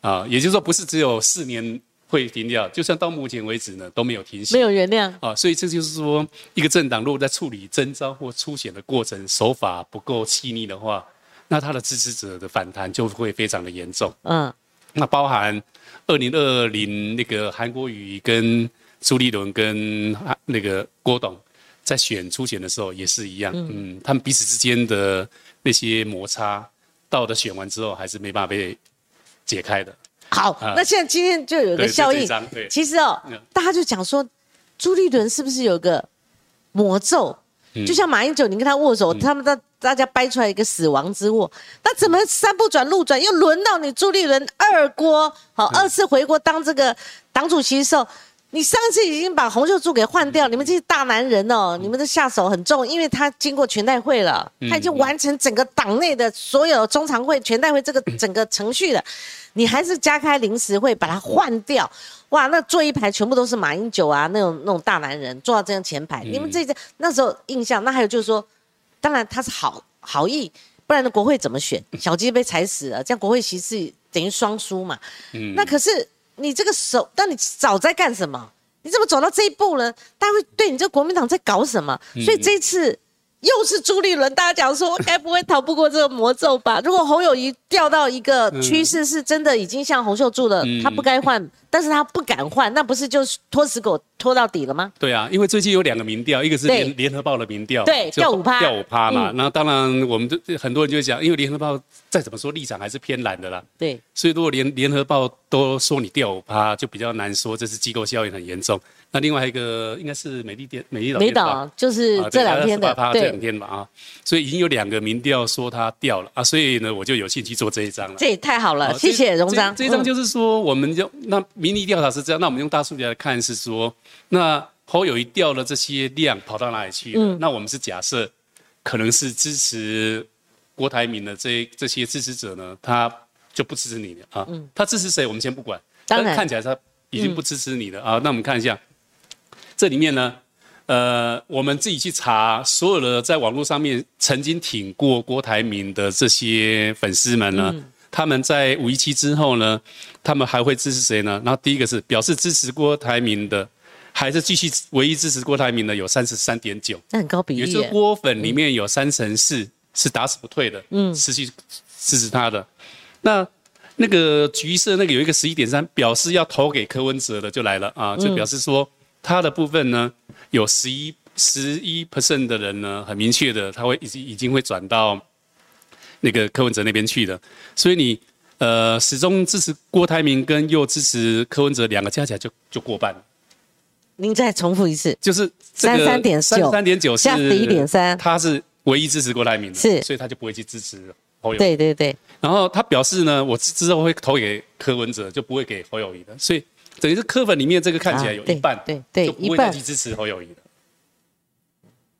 啊，也就是说，不是只有四年会停掉，就算到目前为止呢，都没有停息，没有原谅。啊，所以这就是说，一个政党如果在处理征召或初选的过程手法不够细腻的话，那他的支持者的反弹就会非常的严重。嗯，那包含。二零二零那个韩国瑜跟朱立伦跟那个郭董在选初选的时候也是一样，嗯，他们彼此之间的那些摩擦，到了选完之后还是没办法被解开的。好，啊那现在今天就有个效应其实哦嗯，大家就讲说，朱立伦是不是有个魔咒？嗯。就像马英九，你跟他握手，他们大大家掰出来一个死亡之握，那怎么三不转路转，又轮到你朱立伦二锅，好嗯。二次回国当这个党主席的时候，你上次已经把洪秀柱给换掉，你们这些大男人哦，你们的下手很重，因为他经过全代会了，他已经完成整个党内的所有中常会、全代会这个整个程序了，你还是加开临时会把他换掉。哇，那坐一排全部都是马英九啊，那种那种大男人坐到这样前排，你们这些那时候印象，那还有就是说，当然他是好好意，不然的国会怎么选？小鸡被踩死了，这样国会席次等于双输嘛。那可是你这个手，那你早在干什么？你怎么走到这一步呢？大家会对你这国民党在搞什么？所以这一次又是朱立伦，大家讲说，该不会逃不过这个魔咒吧？如果侯友谊掉到一个趋势是真的已经像洪秀柱了，他不该换，但是他不敢换，那不是就是拖死狗拖到底了吗？对啊，因为最近有两个民调，一个是对联联合报的民调，对就掉五趴掉五趴嘛。嗯那当然，我们都很多人就会讲，因为联合报再怎么说立场还是偏蓝的啦，对，所以如果联联合报都说你掉五趴，就比较难说这是机构效应很严重。那另外一个应该是美丽电美丽岛美岛就是啊这两天的28%，这两，天吧啊，所以已经有两个民调说它掉了啊，所以呢，我就有兴趣做这一张了。这也太好了，好谢谢荣章。这张嗯就是说，我们就那民意调查是这样，那我们用大数据来看是说，那侯友谊掉了这些量跑到哪里去了？嗯那我们是假设可能是支持郭台铭的这这些支持者呢，他就不支持你了啊。他支持谁？我们先不管，嗯当然看起来他已经不支持你了、啊。那我们看一下这里面呢。呃，我们自己去查，所有的在网络上面曾经挺过郭台铭的这些粉丝们呢，他们在五一七之后呢，他们还会支持谁呢？然后第一个是表示支持郭台铭的，还是继续唯一支持郭台铭的有三十三点九，那很高比也就是例耶，郭粉里面有三成四是打死不退的，嗯，持续支持他的。那那个橘色那个有一个十一点三，表示要投给柯文哲的就来了啊，就表示说他的部分呢有十一十一 percent 的人呢很明确的他会已经已经会转到那个柯文哲那边去的，所以你呃始终支持郭台铭跟又支持柯文哲两个加起来就就过半。了。您再重复一次，就是三三点三三点九是十一点三。他是唯一支持郭台铭的，是。所以他就不会去支持侯友宜。对对对，然后他表示呢，我之后会投给柯文哲，就不会给侯友谊的，所以等于是柯粉里面这个看起来有一半，对一半去支持侯友谊的。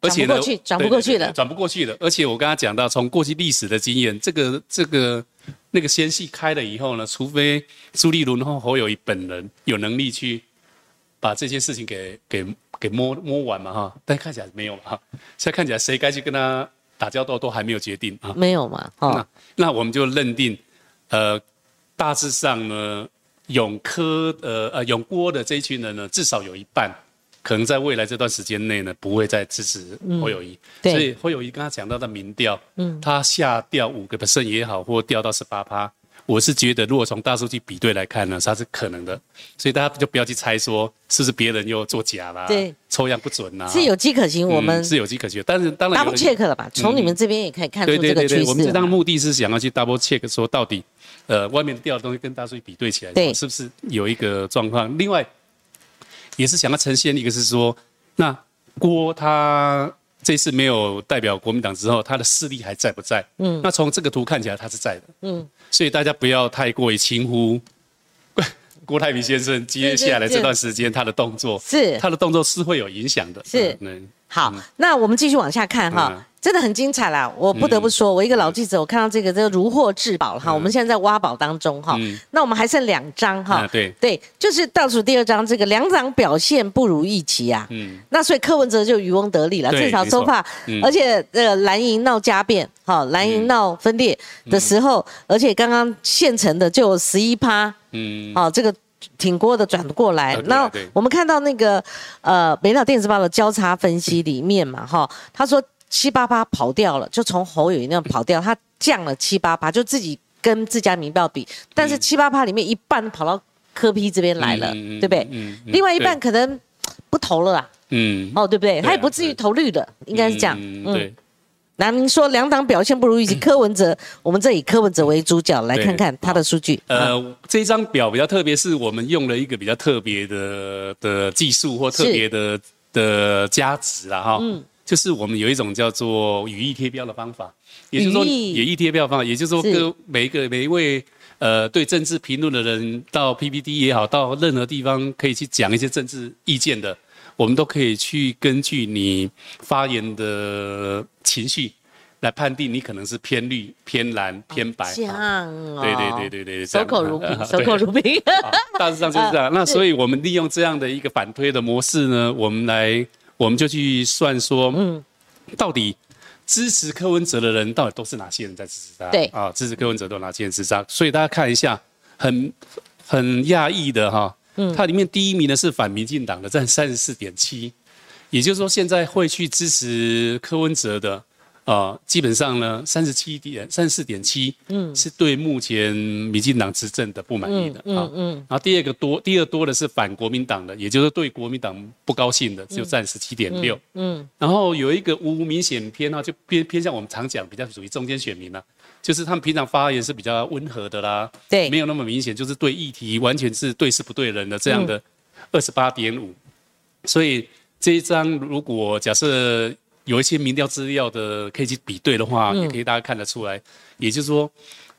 而且呢转不过去，转不过去了对对对转不过去了。而且我刚刚讲到，从过去历史的经验，这个这个那个先戏开了以后呢，除非朱立伦和侯友谊本人有能力去把这些事情给给给摸摸完嘛哈，但看起来没有嘛哈。现在看起来谁该去跟他打交道都还没有决定啊。没有嘛，哦那，那我们就认定，呃，大致上呢，永科呃呃永郭的这一群人呢，至少有一半可能在未来这段时间内呢，不会再支持侯友谊。对所以侯友谊刚刚讲到的民调，嗯，他下掉五个 percent 也好，或掉到十八趴。我是觉得，如果从大数据比对来看呢，它是可能的，所以大家就不要去猜说是不是别人又作假啦，对，抽样不准呐，是有迹可循，我们嗯是有迹可循，但是当然有 double check 了吧？从你们这边也可以看出对对对对，这个趋势我们这张了。目的是想要去 double check 说到底，呃，外面掉的东西跟大数据比对起来，对。是不是有一个状况？另外，也是想要呈现一个是说，那郭他这次没有代表国民党之后，他的势力还在不在？嗯，那从这个图看起来他是在的，嗯，所以大家不要太过于轻忽。郭台铭先生接下来这段时间他的动作，是。他的动作是会有影响的，是。嗯，好，那我们继续往下看哈嗯，真的很精彩啦！我不得不说，我一个老记者，我看到这个这个如获至宝哈，我们现在在挖宝当中哈嗯。那我们还剩两张哈啊，对。对，就是倒数第二张，这个两党表现不如预期啊。嗯。那所以柯文哲就渔翁得利了，对至少收发嗯，而且呃蓝营闹家变，好蓝营闹分裂的时候，而且刚刚现成的就有十一趴，嗯，好、这个挺过的转过来转。过来那我们看到那个呃《北岛电子报》的交叉分析里面嘛，哈，他说七八八跑掉了，就从侯友宜那样跑掉，他降了七八八，就自己跟自家民报比，但是七八八里面一半跑到柯批这边来了，对不对？嗯嗯另外一半可能。不投了啦，嗯，哦，对不对？他也不至于投绿的，应该是这样。嗯对，那您说两党表现不如预期，柯文哲，我们这以柯文哲为主角来看看他的数据。啊，呃，这一张表比较特别，是我们用了一个比较特别的的技术或特别的的加值啦，哈，嗯。就是我们有一种叫做语义贴标的方法，也就是说语义。贴标的方法，也就是说是。各每一个每一位呃对政治评论的人，到 PPT 也好，到任何地方可以去讲一些政治意见的，我们都可以去根据你发言的情绪来判定你可能是偏绿、偏蓝、偏白。这样哦，对对对对对，守口如瓶，守口如瓶。啊大致上就是这样。那所以我们利用这样的一个反推的模式呢，我们来我们就去算说，嗯，到底支持柯文哲的人到底都是哪些人在支持他？对啊，支持柯文哲都有哪些人支持他？所以大家看一下，很很讶异的哈，嗯，它里面第一名呢是反民进党的，占三十四点七，也就是说现在会去支持柯文哲的。啊，基本上呢，三十七点三十四点七，嗯，是对目前民进党执政的不满意的啊。嗯，然后第二个多，第二多的是反国民党的，也就是对国民党不高兴的，就占十七点六。嗯，然后有一个无明显偏好，就偏偏向我们常讲比较属于中间选民了、就是他们平常发言是比较温和的啦，对没有那么明显，就是对议题完全是对事不对人的这样的二十八点五。所以这一张如果假设有一些民调资料的可以去比对的话，也可以大家看得出来。也就是说，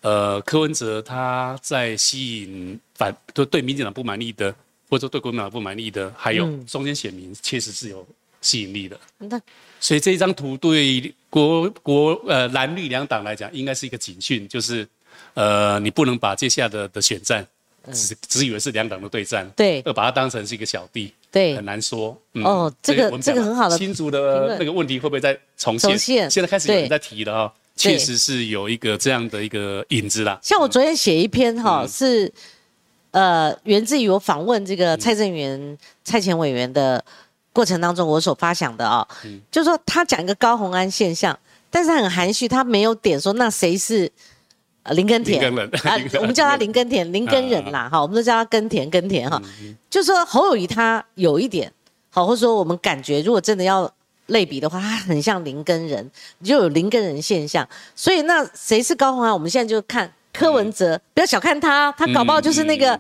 呃，柯文哲他在吸引反对对民进党不满意的，或者说对国民党不满意的，还有中间选民，确实是有吸引力的。那所以这一张图对国国呃蓝绿两党来讲，应该是一个警讯，就是呃你不能把接下来的的选战只只以为是两党的对战，对。而把它当成是一个小弟，对。很难说。嗯。哦这个这个很好的新竹的那个问题会不会再重现？重现。现在开始有人在提了哈，对。确实是有一个这样的一个影子啦。像我昨天写一篇哈，嗯。是呃源自于我访问这个蔡正元蔡前委员的过程当中，我所发想的啊、嗯就是说他讲一个高红安现象，但是他很含蓄，他没有点说那谁是。呃，林根田林根人啊，我们叫他林根田，林根人啦，哈，我们都叫他根田，根田哈。就说侯友谊他有一点好，或者说我们感觉，如果真的要类比的话，他很像林根人，就有林根人现象。所以那谁是高洪安？我们现在就看柯文哲，不要小看他，他搞不好就是那个、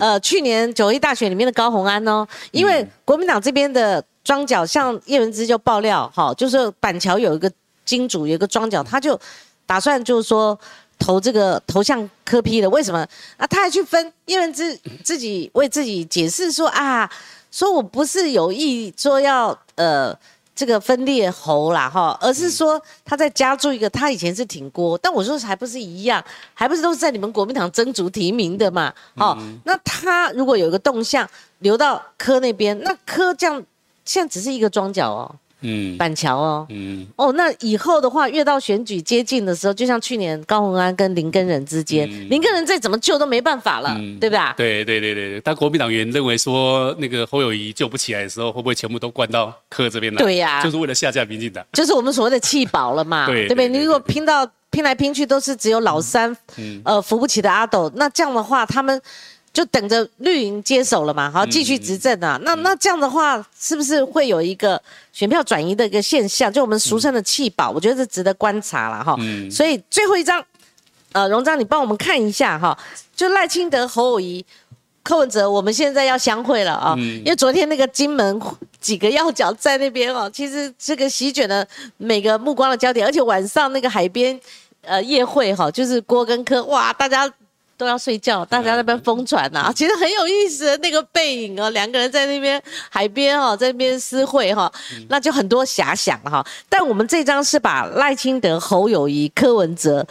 呃去年九一大选里面的高虹安哦。因为国民党这边的庄脚，像叶文之就爆料哈，就是板桥有一个金主，有一个庄脚，他就打算就是说。投这个投向柯批的，为什么啊？他还去分叶文之自己为自己解释说啊，说我不是有意说要呃这个分裂喉啦哈，而是说他在加注一个他以前是挺郭，但我说还不是一样，还不是都是在你们国民党争逐提名的嘛？哦，那他如果有一个动向流到柯那边，那柯这样现在只是一个庄脚哦，嗯。板桥哦，嗯，哦，那以后的话，越到选举接近的时候，就像去年高鸿安跟林根仁之间，林根仁再怎么救都没办法了，对吧？对对对对，当国民党员认为说那个侯友谊救不起来的时候，会不会全部都灌到柯这边来？对呀。就是为了下架民进党。就是我们所谓的弃保了嘛，对不对？对对。你如果拼到拼来拼去都是只有老三，呃，扶不起的阿斗，那这样的话，他们就等着绿营接手了嘛，好继续执政啊。那那这样的话，是不是会有一个选票转移的一个现象？就我们俗称的弃保，我觉得是值得观察了哈。所以最后一张，呃，荣章你帮我们看一下哈，就赖清德、侯友谊。柯文哲，我们现在要相会了啊！因为昨天那个金门几个要角在那边哦，其实这个席卷了每个目光的焦点，而且晚上那个海边呃夜会哈，就是郭跟柯哇，大家都要睡觉，大家在那边疯传呐、其实很有意思的那个背影哦，两个人在那边海边哦，在那边私会哈，那就很多遐想哈。但我们这张是把赖清德、侯友谊、柯文哲。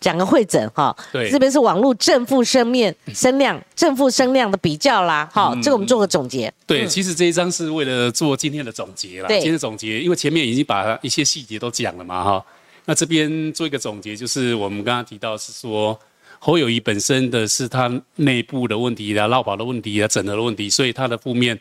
讲个会诊哈，对这边是网络正负声面声量正负声量的比较啦，哈，嗯这个我们做个总结。对，其实这一章是为了做今天的总结啦。对今天的总结，因为前面已经把一些细节都讲了嘛，哈。那这边做一个总结，就是我们刚刚提到是说，侯友谊本身的是他内部的问题啊、绕跑的问题啊、整合的问题，所以他的负面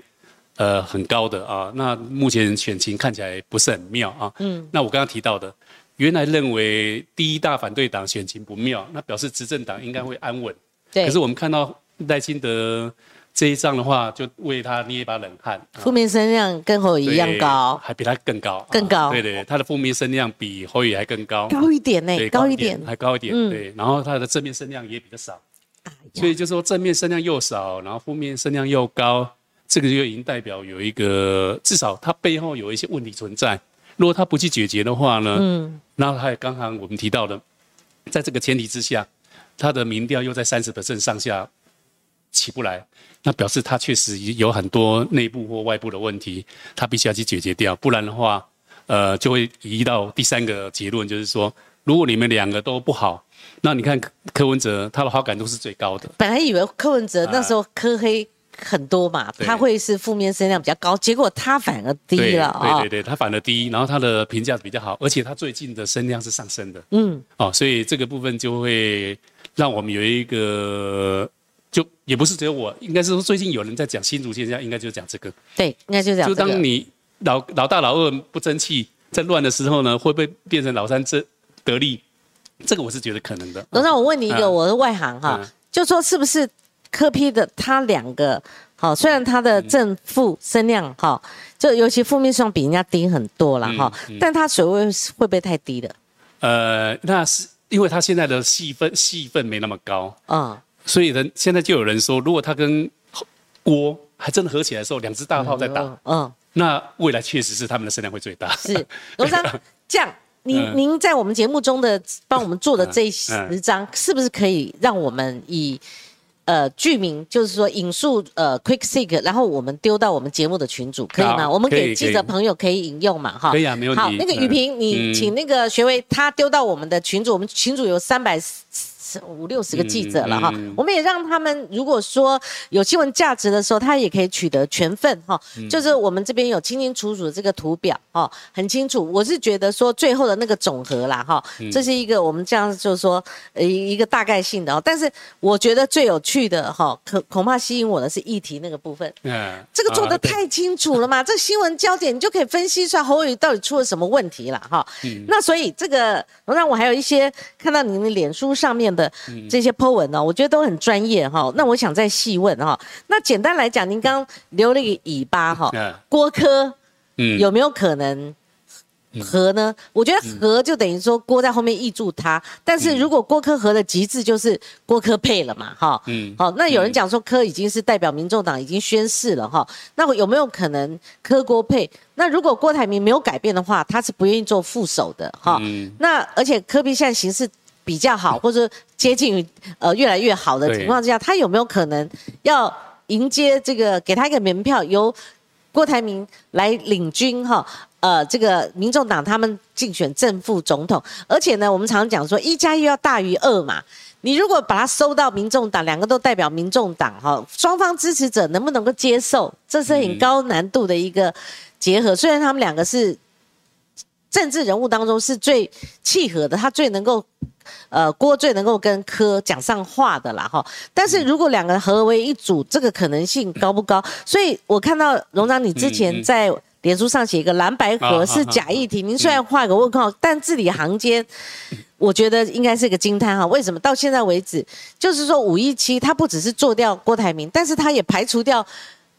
呃很高的啊。那目前选情看起来不是很妙啊。嗯。那我刚刚提到的，原来认为第一大反对党选情不妙，那表示执政党应该会安稳。对，可是我们看到赖清德这一仗的话，就为他捏一把冷汗。啊负面声量跟侯友一样高，还比他更高，更高啊对对，他的负面声量比侯友宜还更高，高一点呢、对，高一点。还高一点，嗯对。然后他的正面声量也比较少，哎所以就说正面声量又少，然后负面声量又高，这个就已经代表有一个至少他背后有一些问题存在。如果他不去解决的话呢，嗯，然后还有刚刚我们提到的，在这个前提之下，他的民调又在三十上下起不来，那表示他确实有很多内部或外部的问题，他必须要去解决掉，不然的话，呃，就会移到第三个结论，就是说，如果你们两个都不好，那你看柯柯文哲他的好感度是最高的，本来以为柯文哲那时候科黑很多嘛，他会是负面声量比较高，结果他反而低了啊、对对对，他反而低，然后他的评价比较好，而且他最近的声量是上升的，嗯，哦，所以这个部分就会让我们有一个，就也不是只有我，应该是说最近有人在讲新竹现象，应该就讲这个，对，应该就这样。就当你老老大老二不争气，在乱的时候呢，会不会变成老三这得利？这个我是觉得可能的。董事长，我问你一个，嗯我的外行哈，嗯就说是不是科批的他两个好，虽然他的正负声量哈，就尤其负面上比人家低很多了哈，嗯但他水位会不会太低了？呃，那是因为他现在的戏份戏份没那么高，嗯，所以人现在就有人说，如果他跟郭还真的合起来的时候，两只大炮在打，嗯，嗯，那未来确实是他们的声量会最大。是龙章这样。您嗯您在我们节目中的帮我们做的这嗯十张，是不是可以让我们以呃剧名，就是说引述呃 Quick Seek，然后我们丢到我们节目的群组，可以吗？我们给记者朋友可以引用嘛，哈。可以啊没问题好，那个雨萍，你嗯请那个学位他丢到我们的群组，我们群组有三百五六十个记者了哈，嗯嗯我们也让他们如果说有新闻价值的时候，他也可以取得全份哈。嗯就是我们这边有清清楚楚的这个图表哈，很清楚。我是觉得说最后的那个总和啦哈，嗯这是一个我们这样就是说呃一一个大概性的哦。但是我觉得最有趣的哈，可恐怕吸引我的是议题那个部分。嗯，这个做的太清楚了嘛，这新闻焦点你就可以分析出来侯友宜到底出了什么问题了哈。嗯那所以这个让我还有一些看到您的脸书上面的嗯这些 po 文呢，我觉得都很专业哈。那我想再细问哈，那简单来讲，您刚刚留了一个尾巴哈，嗯郭科嗯有没有可能？和呢？我觉得和就等于说郭在后面挹注他，但是如果郭科和的极致就是郭科配了嘛，哈，嗯好，那有人讲说科已经是代表民众党已经宣誓了哈，那有没有可能柯郭配？那如果郭台铭没有改变的话，他是不愿意做副手的哈。嗯那而且科比现在形势比较好，或者接近于呃越来越好的情况之下，他有没有可能要迎接这个给他一个门票，由郭台铭来领军哈？呃，这个民众党他们竞选正副总统，而且呢，我们常讲说一加一要大于二嘛。你如果把它收到民众党，两个都代表民众党哈，双方支持者能不能够接受？这是很高难度的一个结合。虽然他们两个是政治人物当中是最契合的，他最能够呃郭最能够跟柯讲上话的啦哈。但是如果两个人合为一组，这个可能性高不高？所以我看到荣长你之前在脸书上写一个蓝白啊河是假议题，您虽然画个问号，但字里行间。我觉得应该是个惊叹哈，为什么？到现在为止，就是说五一七他不只是做掉郭台铭，但是他也排除掉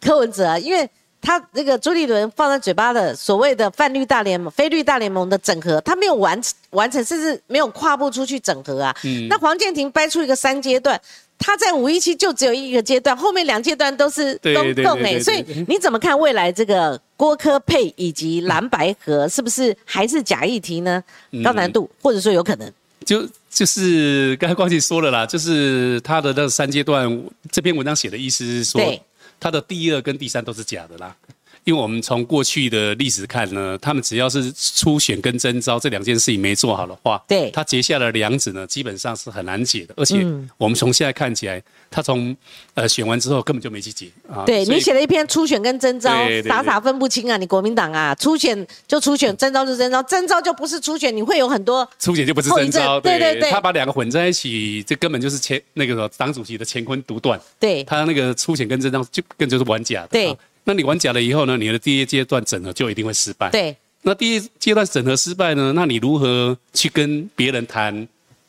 柯文哲啊，因为他那个朱立伦放在嘴巴的所谓的泛绿大联盟、非绿大联盟的整合，他没有完完成，甚至没有跨步出去整合啊。嗯那黄建庭掰出一个三阶段。他在五一期就只有一个阶段，后面两阶段都是对东动哎，对对对对所以你怎么看未来这个郭科配以及蓝白河是不是还是假议题呢？高难度，或者说有可能？就就是刚才光姐说了啦，就是他的那三阶段，这篇文章写的意思是说对，他的第二跟第三都是假的啦。因为我们从过去的历史看呢，他们只要是初选跟征召这两件事情没做好的话，对他结下的梁子呢，基本上是很难解的。而且嗯我们从现在看起来，他从呃选完之后根本就没去解啊。对你写了一篇初选跟征召对对，对傻傻分不清啊！你国民党啊，初选就初选，征招就征招，征招就不是初选，你会有很多初选就不是征召，对对对他把两个混在一起，这根本就是乾那个党主席的乾坤独断。对他那个初选跟征召就更就是玩假的。对啊那你玩假了以后呢，你的第一阶段整合就一定会失败。。对那第一阶段整合失败呢，那你如何去跟别人谈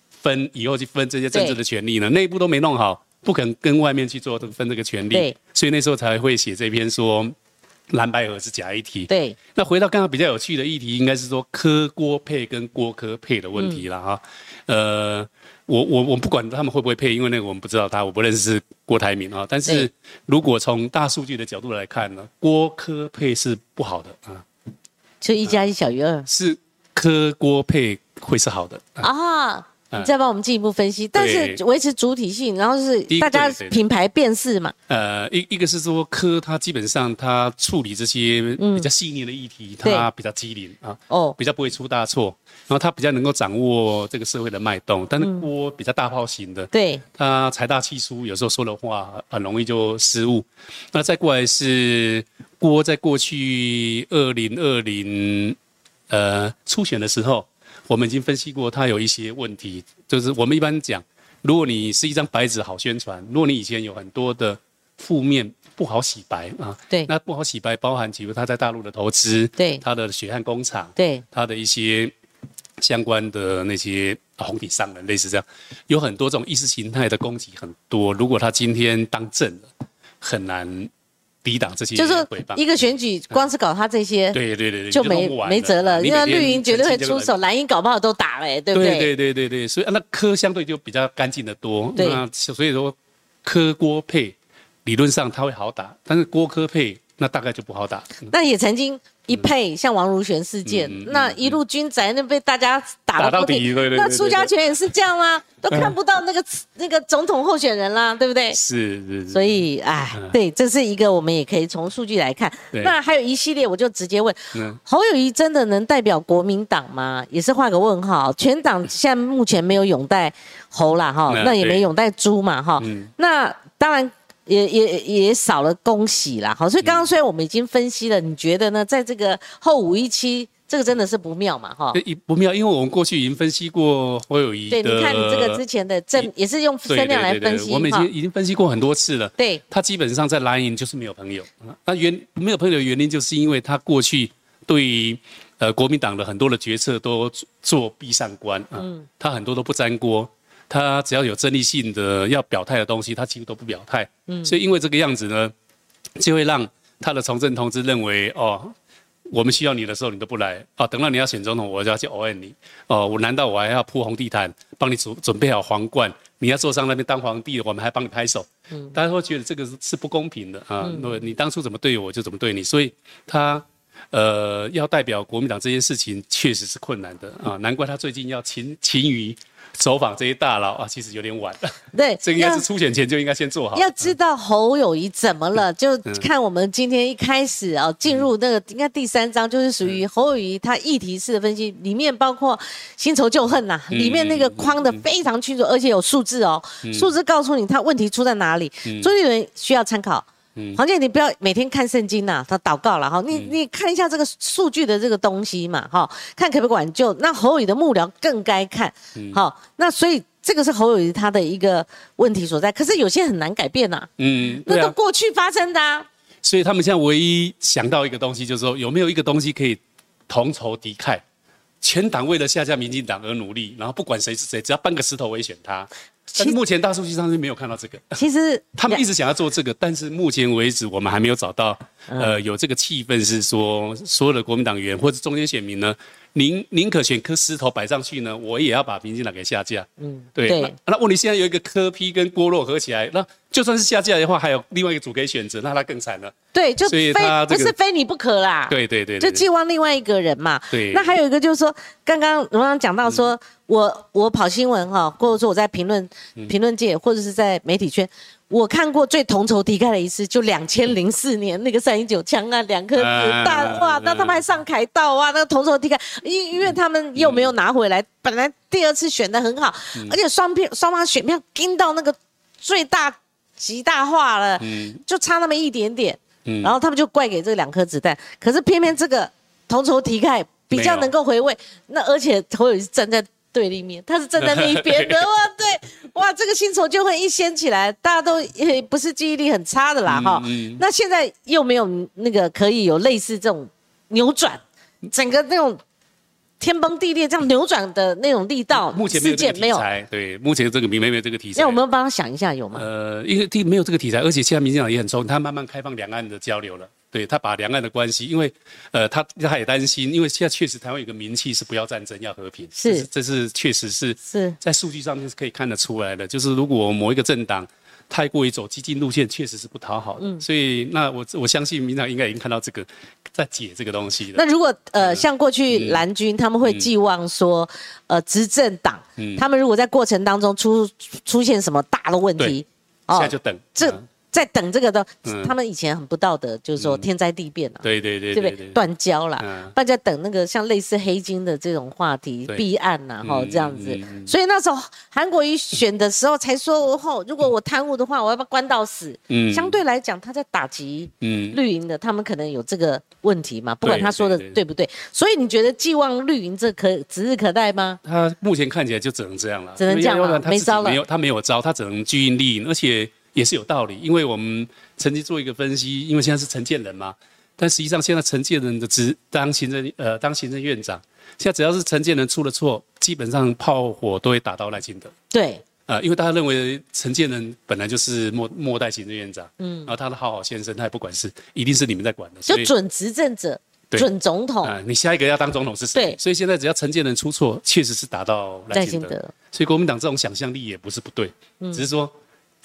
分以后去分这些政治的权利呢？内部都没弄好，不肯跟外面去做这个分这个权利对，所以那时候才会写这篇说蓝白河是假议题。对，那回到刚刚比较有趣的议题，应该是说科郭配跟郭科配的问题了哈。呃，我我我不管他们会不会配，因为那个我们不知道他，我不认识郭台铭啊。但是如果从大数据的角度来看呢，郭科配是不好的啊，就一加一小于二是科郭配会是好的啊。啊。你再帮我们进一步分析，但是维持主体性，然后是大家品牌辨识嘛，呃，一一个是说科，它基本上它处理这些比较细腻的议题，对。它比较机灵啊，哦，比较不会出大错，然后它比较能够掌握这个社会的脉动。但是郭比较大炮型的，对，他财大气粗，有时候说的话很容易就失误。那再过来是郭，在过去二零二零呃初选的时候，我们已经分析过，他有一些问题，就是我们一般讲，如果你是一张白纸好宣传，如果你以前有很多的负面不好洗白啊，对那不好洗白包含比如他在大陆的投资，对他的血汗工厂，对，他的一些相关的那些红底商人，类似这样，有很多这种意识形态的攻击很多。如果他今天当政了，很难抵挡这些就是。一个选举，光是搞他这些，对对对对，就没没辙了，因为绿营绝对会出手，蓝营搞不好都打了，对不对对？对对对对，所以啊那科相对就比较干净的多。对那所以说科郭配理论上他会好打，但是郭科配那大概就不好打。嗯那也曾经一配像王如玄事件，那一路军宅那被大家打打到底对对对那对苏家全也是这样吗？都看不到那个那个总统候选人啦，对不对？是是是，所以，哎，对，这是一个我们也可以从数据来看。那还有一系列，我就直接问嗯侯友谊真的能代表国民党吗？也是画个问号。全党现在目前没有拥戴侯啦，哈，嗯那也没对拥戴朱嘛，哈。嗯那当然也也也少了恭喜啦，好，所以刚刚虽然我们已经分析了，你觉得呢？在这个后五一期，这个真的是不妙嘛，哈。一不妙，因为我们过去已经分析过侯友谊对，你看你这个之前的正也是用对声量来对对对分析我们已经。已经分析过很多次了。对他基本上在蓝营就是没有朋友。那原没有朋友的原因，就是因为他过去对于呃国民党的很多的决策都做做壁上观啊，他很多都不沾锅。他只要有争议性的要表态的东西，他几乎都不表态。所以因为这个样子呢，就会让他的从政同志认为哦。我们需要你的时候，你都不来哦。等到你要选总统，我就要去偶恩你哦。我难道我还要铺红地毯，帮你准准备好皇冠？你要坐上那边当皇帝，我们还帮你拍手？大家会觉得这个是是不公平的啊。那么你当初怎么对我，就怎么对你。所以他呃要代表国民党这件事情，确实是困难的啊。难怪他最近要勤勤于走访这些大佬啊，其实有点晚了。对，这应该是出选前就应该先做好。要知道侯友谊怎么了，就嗯看我们今天一开始啊，进入那个应该第三章，就是属嗯于侯友谊他议题式的分析，里面包括新仇旧恨呐、嗯里面那个框的非常清楚，而且有数字哦，数字告诉你他问题出在哪里。嗯周杰伦需要参考。黄健，你不要每天看圣经呐、他祷告了哈，嗯你你看一下这个数据的这个东西嘛哈，看可不可以挽救。那侯友的幕僚更该看，嗯好，那所以这个是侯友他的一个问题所在，可是有些很难改变呐、嗯，那都。过去发生的啊。所以他们现在唯一想到一个东西，就是说有没有一个东西可以同仇敌忾，全党为了下架民进党而努力，然后不管谁是谁，只要搬个石头我也选他。但是目前大数据上是没有看到这个，其实 他们一直想要做这个，但是目前为止我们还没有找到，呃，有这个气氛是说所有的国民党员或者中间选民呢，宁宁可选颗石头摆上去呢，我也要把民进党给下架。嗯，对。对那那问题现在有一个柯批跟郭若合起来，那就算是下架的话，还有另外一个组可以选择，那他更惨了。对，就非他这个不是非你不可啦。对对对就寄望另外一个人嘛。对那还有一个就是说，刚刚罗刚讲到说，我我跑新闻哈，或者说我在评论嗯评论界或者是在媒体圈。我看过最同仇敌忾的一次，就两千零四年那个三一九枪案，两颗子弹，啊哇，那他们还上凯道啊，那个同仇敌忾，因因为他们又没有拿回来，本来第二次选的很好，而且双票双方选票跟到那个最大极大化了，就差那么一点点，然后他们就怪给这两颗子弹，可是偏偏这个同仇敌忾比较能够回味，那而且侯友宜是站在对立面，他是站在那一边的，哇，对，哇，这个薪酬就会一掀起来，大家都也不是记忆力很差的啦，哈、那现在又没有那个可以有类似这种扭转整个那种天崩地裂这样扭转的那种力道，目前没有没有。材，对，目前这个没没有这个题材。那我们要帮他想一下有吗？呃，因为第没有这个题材，而且现在民进党也很聪明，他慢慢开放两岸的交流了。对他把两岸的关系，因为呃，他他也担心，因为现在确实台湾有个名气是不要战争，要和平，是。这是确实是是。在数据上面是可以看得出来的。就是如果某一个政党太过于走激进路线，确实是不讨好的。嗯。所以那我我相信民进党应该已经看到这个，在解这个东西了。那如果呃，嗯。像过去蓝军他们会寄望说，呃，执政党嗯。他们如果在过程当中出出现什么大的问题，现在就等。这嗯在等这个的嗯，他们以前很不道德，就是说天灾地变啊，对对对对不对？断交啦嗯，大家等那个像类似黑金的这种话题对。弊案呐，哈嗯这样子。所以那时候韩国瑜选的时候才说，吼，如果我贪污的话，我要把他关到死。嗯。相对来讲，他在打击嗯。绿营的，他们可能有这个问题嘛，不管他说的对不对。所以你觉得寄望绿营这可指日可待吗？他目前看起来就只能这样了，只能这样了没招了。没有他没有招，他只能居因利因，而且也是有道理，因为我们曾经做一个分析，因为现在是陈建仁嘛，但实际上现在陈建仁的职当行政呃当行政院长，现在只要是陈建仁出了错，基本上炮火都会打到赖清德。对，呃，因为大家认为陈建仁本来就是末末代行政院长，嗯，然后他的好好先生，他也不管事，一定是你们在管的，就准执政者、准总统。啊、你下一个要当总统是谁？对。所以现在只要陈建仁出错，确实是打到赖清德。所以国民党这种想象力也不是不对，只是说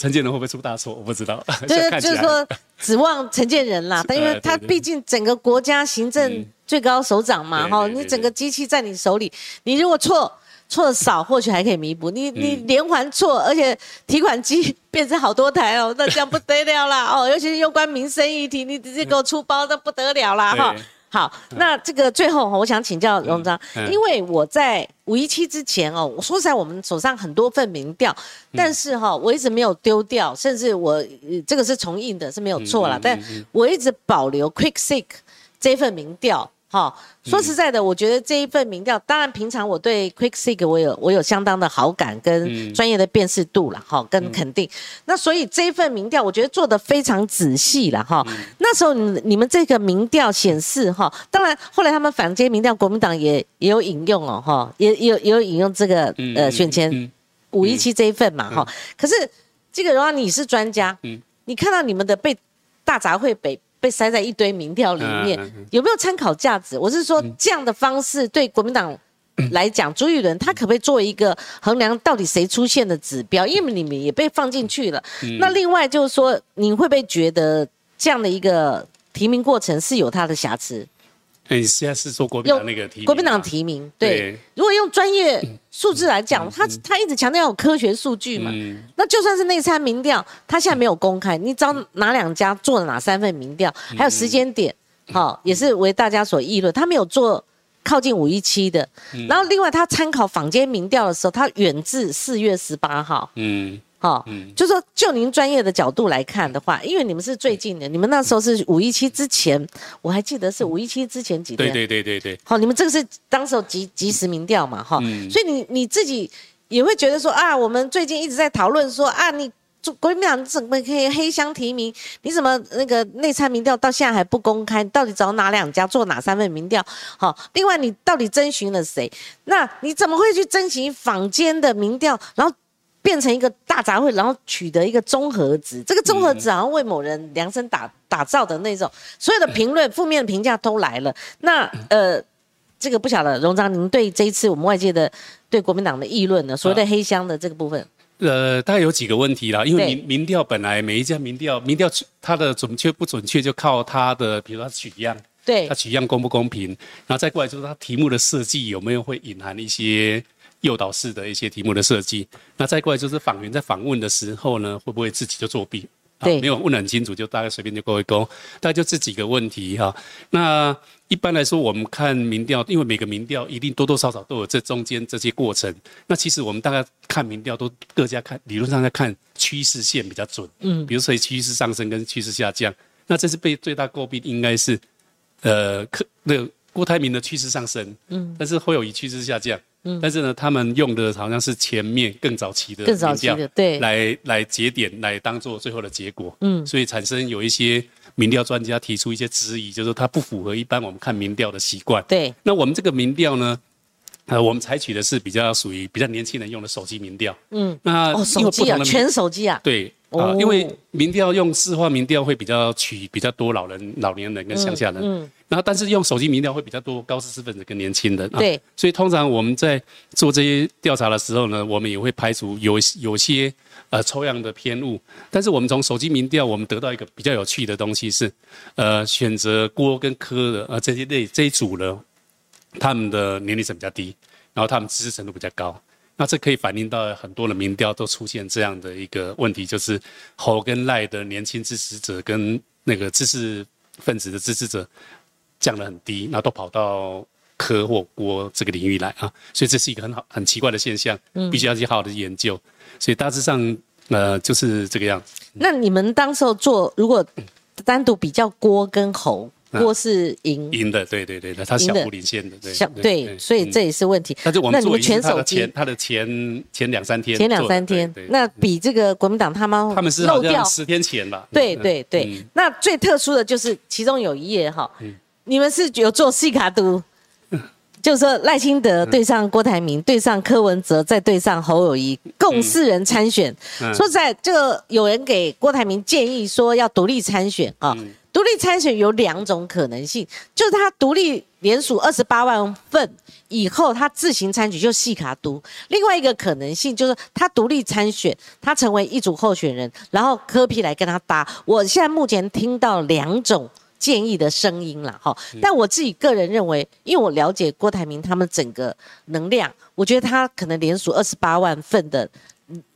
陈建仁会不会出大错，我不知道。现在对，看起来就是说指望陈建仁啦，但因为他毕竟整个国家行政嗯最高首长嘛，哈，你整个机器在你手里，你如果错错的少，或许还可以弥补。你你嗯连环错，而且提款机变成好多台哦，那这样不得了啦哦，尤其是有关民生议题，你直接给我出包，那不得了啦哈对。好，那这个最后我想请教荣章，嗯因为我在五一七之前哦，我说实在，我们手上很多份民调，嗯。但是哈、我一直没有丢掉，甚至我、呃这个是重印的，是没有错啦，嗯嗯但我一直保留 Quick Seek 这份民调。哈，说实在的，我觉得这一份民调，当然平常我对 Quick Seek 我有我有相当的好感跟嗯。专业的辨识度了，哈，跟肯定。那所以这一份民调，我觉得做的非常仔细了，哈。嗯。那时候你你们这个民调显示，哈，当然后来他们反接民调，国民党也也有引用哦，哈，也也有也有引用这个嗯呃选前嗯。五一七这一份嘛，哈、可是这个荣耀你是专家，嗯。你看到你们的被大杂烩被被塞在一堆民调里面，有没有参考价值？我是说这样的方式对国民党。来讲，朱立伦他可不可以作为一个衡量到底谁出现的指标？因为你们也被放进去了。嗯那另外就是说，你会不会觉得这样的一个提名过程是有它的瑕疵？哎你现在是说国民党那个提名吗？国民党提名，对。对。如果用专业数字来讲，他他一直强调有科学数据嘛，嗯。那就算是内参民调，他现在没有公开，你找哪两家做了哪三份民调，嗯。还有时间点，好、也是为大家所议论。他没有做靠近五一七的，嗯。然后另外他参考坊间民调的时候，他远至四月十八号，嗯好、就说就您专业的角度来看的话，因为你们是最近的，你们那时候是五一七之前，我还记得是五一七之前几天，对对对对对，好，你们这个是当时候即即时民调嘛，哈、嗯所以你你自己也会觉得说啊，我们最近一直在讨论说啊，你做国民党怎么可以黑箱提名？你怎么那个内参民调到现在还不公开？你到底找哪两家做哪三份民调？好，另外你到底征询了谁？那你怎么会去征询坊间的民调，然后？变成一个大杂烩，然后取得一个综合值。这个综合值好像为某人量身打打造的那种，所有的评论、负面的评价都来了。那呃，这个不晓得，荣章，您对这一次我们外界的对国民党的议论呢，所谓的黑箱的这个部分，呃，大概有几个问题啦，因为民民调本来每一家民调，民调它的准确不准确就靠它的，比如说它取样，对它取样公不公平，然后再过来就是它题目的设计有没有会隐含一些诱导式的一些题目的设计，那再过来就是访员在访问的时候呢，会不会自己就作弊？啊对没有问得很清楚，就大概随便就勾一勾，大概就这几个问题哈。那一般来说，我们看民调，因为每个民调一定多多少少都有这中间这些过程。那其实我们大概看民调都各家看，理论上在看趋势线比较准。嗯，比如说趋势上升跟趋势下降，那这是被最大诟病应该是，呃，可那个郭台铭的趋势上升，嗯，但是会有一趋势下降。嗯，但是呢，他们用的好像是前面更早期的更早期的民调对来来节点来当做最后的结果。嗯，所以产生有一些民调专家提出一些质疑，就是说它不符合一般我们看民调的习惯。对那我们这个民调呢，呃，我们采取的是比较属于比较年轻人用的手机民调。嗯，那哦，手机啊，全手机啊。对啊，因为民调用市话民调会比较取比较多老人、老年人跟乡下人。嗯。然后，但是用手机民调会比较多高知识分子跟年轻人。对。所以通常我们在做这些调查的时候呢，我们也会排除有有些。呃，抽样的偏误，但是我们从手机民调，我们得到一个比较有趣的东西是，呃，选择郭跟柯的呃这些类这一组呢，他们的年龄层比较低，然后他们知识程度比较高，那这可以反映到很多的民调都出现这样的一个问题，就是侯跟赖的年轻支持者跟那个知识分子的支持者降得很低，那都跑到科或郭这个领域来啊，所以这是一个很好很奇怪的现象，必须要去好好的研究。所以大致上，呃，就是这个样子。那你们当时候做，如果单独比较郭跟侯，郭是赢赢的，对对对他小幅领先的，对。小对，所以这也是问题。那就我们做全手前，他的前前两三天，前两三天，那比这个国民党他们他们是漏掉十天前吧？对对对。那最特殊的就是其中有一页哈，你们是有做细卡都。就是说赖清德对上郭台铭，对上柯文哲，再对上侯友谊，共四人参选。说实在，这个有人给郭台铭建议说要独立参选啊。独立参选有两种可能性，就是他独立连署二十八万份以后，他自行参举就细卡独。另外一个可能性就是他独立参选，他成为一组候选人，然后柯批来跟他搭。我现在目前听到两种。建议的声音了哈，但我自己个人认为，因为我了解郭台铭他们整个能量，我觉得他可能连署二十八万份的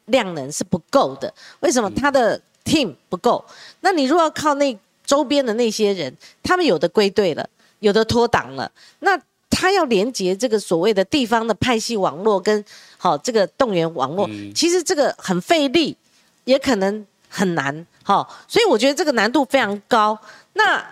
量能是不够的。为什么他的 team 不够？那你如果靠那周边的那些人，他们有的归队了，有的脱党了，那他要连接这个所谓的地方的派系网络跟好这个动员网络，其实这个很费力，也可能很难。好，所以我觉得这个难度非常高。那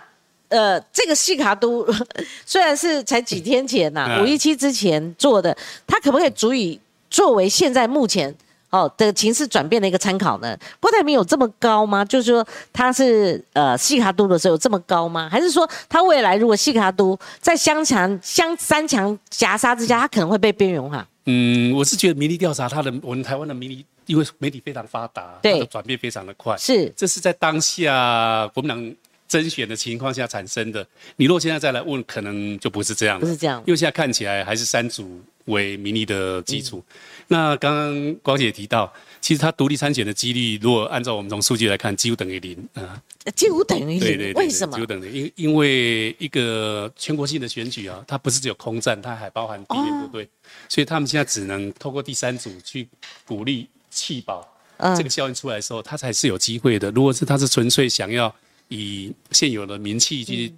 呃，这个西卡都 虽然是才几天前呐，五一七之前做的，它可不可以足以作为现在目前哦的情势转变的一个参考呢？郭台铭有这么高吗？就是说他是呃细卡都的时候有这么高吗？还是说他未来如果细卡都在相强相三强夹杀之下，他可能会被边缘化？嗯，我是觉得民意调查，他的我们台湾的民意，因为媒体非常发达，对，转变非常的快，是，这是在当下国民党。甄选的情况下产生的，你若现在再来问，可能就不是这样不是这样，因为现在看起来还是三组为民意的基础。那刚刚光姐提到，其实他独立参选的几率，如果按照我们从数据来看，几乎等于零啊，几乎等于零。对对，为什么？几乎等于因因为一个全国性的选举啊，它不是只有空战，它还包含地面部队，所以他们现在只能透过第三组去鼓励弃保，这个效应出来的时候，他才是有机会的。如果是他是纯粹想要。以现有的名气去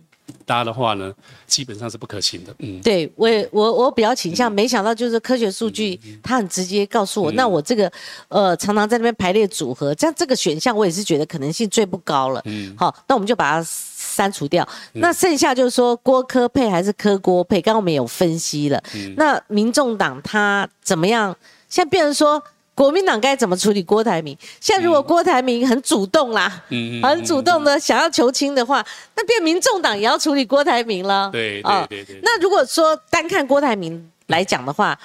搭的话呢，基本上是不可行的。嗯，对我我我比较倾向，没想到就是科学数据，它很直接告诉我，那我这个呃常常在那边排列组合，这样这个选项我也是觉得可能性最不高了。嗯，好，那我们就把它删除掉。那剩下就是说郭科配还是科郭配，刚刚我们有分析了。那民众党他怎么样？现在变成说。国民党该怎么处理郭台铭？现在如果郭台铭很主动啦，很主动的想要求亲的话，那变民众党也要处理郭台铭了。对对对对。那如果说单看郭台铭来讲的话，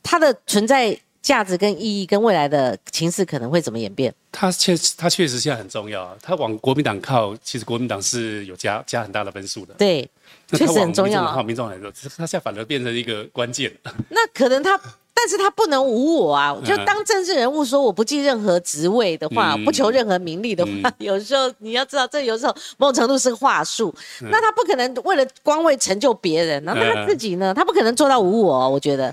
他的存在价值跟意义跟未来的情势可能会怎么演变？他确他确实现在很重要啊。他往国民党靠，其实国民党是有加加很大的分数的。对，确实很重要。靠民众来说，他现在反而变成一个关键。那可能他。但是他不能无我啊！就当政治人物说我不计任何职位的话，不求任何名利的话，有时候你要知道，这有时候某种程度是话术。那他不可能为了官位成就别人，那他自己呢？他不可能做到无我。我觉得，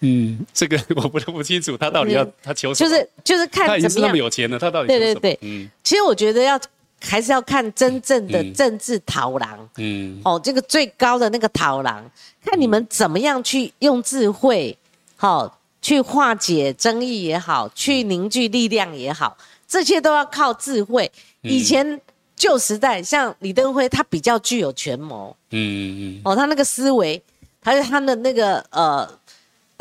嗯，这个 我不不清楚，他到底要他求什么？就是就是看他已经是那么有钱了，他到底对对对，嗯，其实我觉得要还是要看真正的政治讨狼，嗯，哦，这个最高的那个讨狼，看你们怎么样去用智慧。好，去化解争议也好，去凝聚力量也好，这些都要靠智慧。以前旧时代，像李登辉，他比较具有权谋，嗯嗯嗯，哦，他那个思维，还有他的那个呃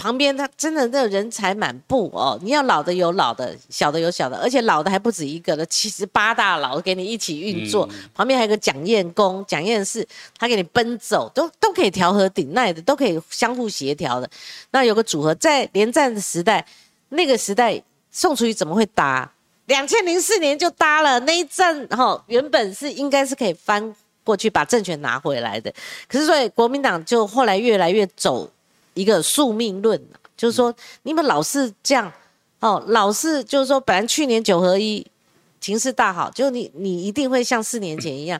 旁边他真的那人才满布哦，你要老的有老的，小的有小的，而且老的还不止一个了，七十八大佬给你一起运作，旁边还有个蒋验公、蒋验士，他给你奔走，都都可以调和顶耐的，都可以相互协调的。那有个组合，在连战的时代，那个时代宋楚瑜怎么会搭？两千零四年就搭了那一阵，哈，原本是应该是可以翻过去把政权拿回来的，可是所以国民党就后来越来越走。一个宿命论，就是说你们老是这样，哦，老是就是说，本来去年九合一情势大好，就你你一定会像四年前一样，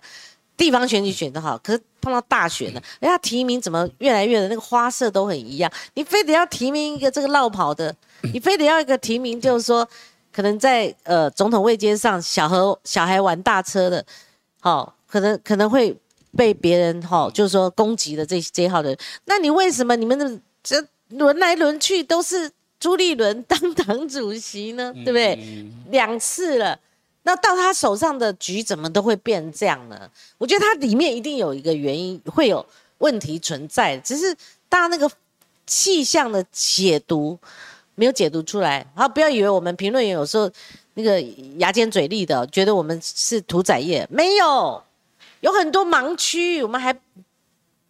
地方选举选得好，可是碰到大选了，人家提名怎么越来越的那个花色都很一样，你非得要提名一个这个绕跑的，你非得要一个提名，就是说可能在呃总统位阶上小和小孩玩大车的，好，可能可能会。被别人哈，就是说攻击的这这一号人，那你为什么你们的这轮来轮去都是朱立伦当党主席呢？对不对？两次了，那到他手上的局怎么都会变这样呢？我觉得他里面一定有一个原因，会有问题存在，只是大家那个气象的解读没有解读出来。好，不要以为我们评论员有时候那个牙尖嘴利的，觉得我们是屠宰业，没有。有很多盲区，我们还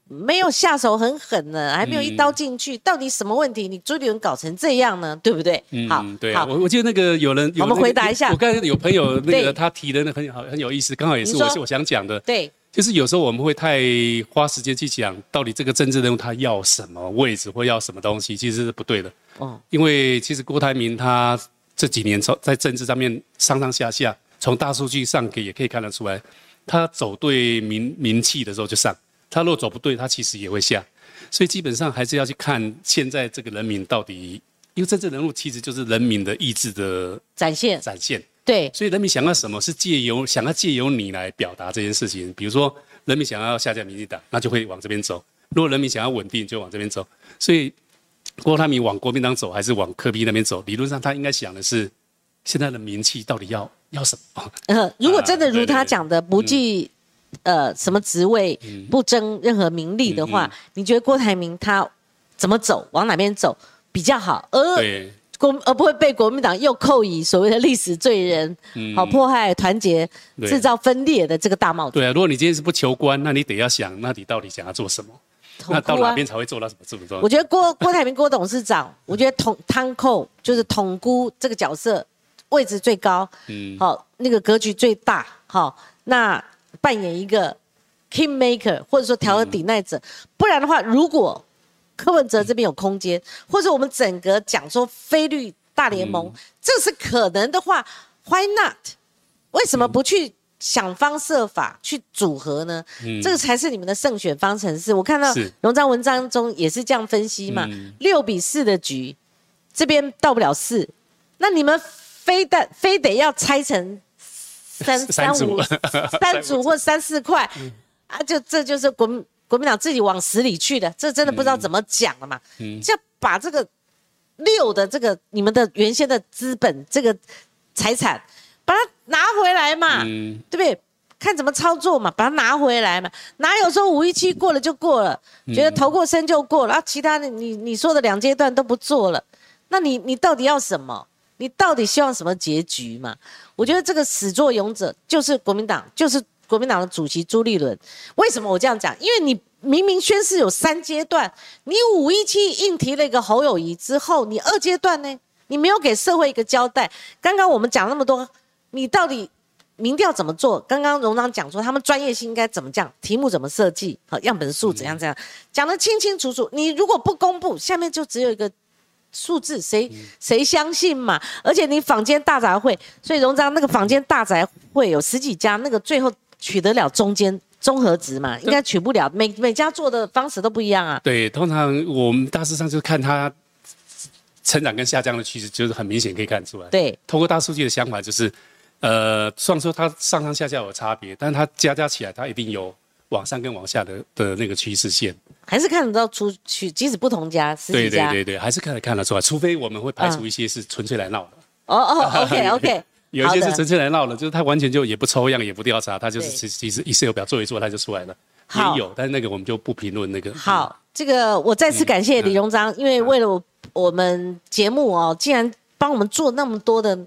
没有下手很狠呢，还没有一刀进去。到底什么问题？你朱立伦搞成这样呢？对不对？嗯，好，对啊。我我记得那个有人，我们回答一下。我刚才有朋友那个他提的那很好很有意思，刚好也是我我想讲的。对，就是有时候我们会太花时间去讲到底这个政治人物他要什么位置或要什么东西，其实是不对的。哦，因为其实郭台铭他这几年在在政治上面上上下下，从大数据上给也可以看得出来。他走对名名气的时候就上，他若走不对，他其实也会下，所以基本上还是要去看现在这个人民到底，因为政治人物其实就是人民的意志的展现，展现。对，所以人民想要什么是借由想要借由你来表达这件事情，比如说人民想要下架民进党，那就会往这边走；如果人民想要稳定，就往这边走。所以郭台铭往国民党走，还是往科比那边走？理论上他应该想的是，现在的名气到底要。要什么？呃，如果真的如他讲的，不计呃什么职位，不争任何名利的话，你觉得郭台铭他怎么走，往哪边走比较好？而国而不会被国民党又扣以所谓的历史罪人，好迫害团结、制造分裂的这个大帽子。对啊，如果你今天是不求官，那你得要想，那你到底想要做什么？那到哪边才会做到什么？这么做？我觉得郭郭台铭郭董事长，我觉得统汤扣就是统估这个角色。位置最高，嗯，好，那个格局最大，好，那扮演一个 king maker 或者说调和抵赖者，不然的话，如果柯文哲这边有空间，或者我们整个讲说非绿大联盟，这是可能的话，why not？为什么不去想方设法去组合呢？嗯这个才是你们的胜选方程式。我看到龙章文章中也是这样分析嘛，六比四的局，这边到不了四，那你们。非但非得要拆成三三五三组 或三四块啊！就这就是国国民党自己往死里去的，这真的不知道怎么讲了嘛？就把这个六的这个你们的原先的资本这个财产，把它拿回来嘛，对不对？看怎么操作嘛，把它拿回来嘛。哪有说五一七过了就过了，觉得投过身就过了啊？其他的你你说的两阶段都不做了，那你你到底要什么？你到底希望什么结局嘛？我觉得这个始作俑者就是国民党，就是国民党的主席朱立伦。为什么我这样讲？因为你明明宣誓有三阶段，你五一七硬提了一个侯友谊之后，你二阶段呢？你没有给社会一个交代。刚刚我们讲那么多，你到底民调怎么做？刚刚荣章讲说他们专业性应该怎么讲，题目怎么设计，好样本数怎样怎样，讲得清清楚楚。你如果不公布，下面就只有一个。数字谁谁相信嘛？而且你坊间大杂烩，所以荣章那个坊间大宅会有十几家，那个最后取得了中间综合值嘛？应该取不了，每每家做的方式都不一样啊。对，通常我们大致上就看它成长跟下降的趋势，就是很明显可以看出来。对，通过大数据的想法就是，呃，虽然说它上上下下有差别，但是它加加起来，它一定有往上跟往下的的那个趋势线。还是看得到出去，即使不同家，对对对对，还是看得看得出来。除非我们会排除一些是纯粹来闹的。哦哦，OK OK，有一些是纯粹来闹的，就是他完全就也不抽样，也不调查，他就是其其实一次有表做一做，他就出来了。也有，但是那个我们就不评论那个。好，这个我再次感谢李荣章，因为为了我我们节目哦，竟然帮我们做那么多的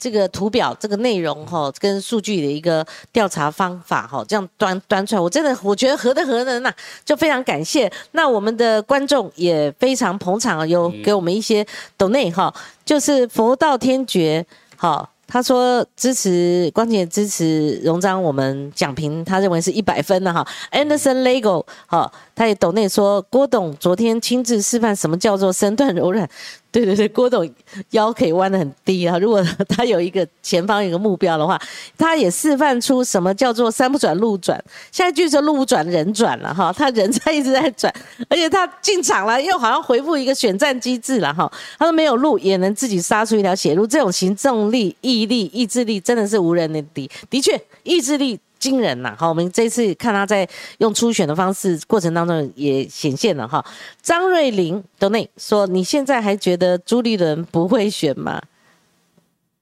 这个图表、这个内容哈，跟数据的一个调查方法哈，这样端端出来，我真的我觉得何德何能呐，就非常感谢。那我们的观众也非常捧场，有给我们一些 donate 哈，就是佛道天爵哈。他说支持光姐支持荣章，我们讲评他认为是一百分的哈。Anderson Lego 哈，他也抖内说郭董昨天亲自示范什么叫做身段柔软。对对对，郭董腰可以弯得很低啊。如果他有一个前方有一个目标的话，他也示范出什么叫做山不转路转。现在据说路转人转了哈，他人在一直在转，而且他进场了，又好像回复一个选战机制了哈。他说没有路也能自己杀出一条血路，这种行动力、毅力、意志力真的是无人能敌。的确，意志力。惊人呐！好，我们这次看他在用初选的方式过程当中也显现了哈。张瑞玲的内说：“你现在还觉得朱立伦不会选吗？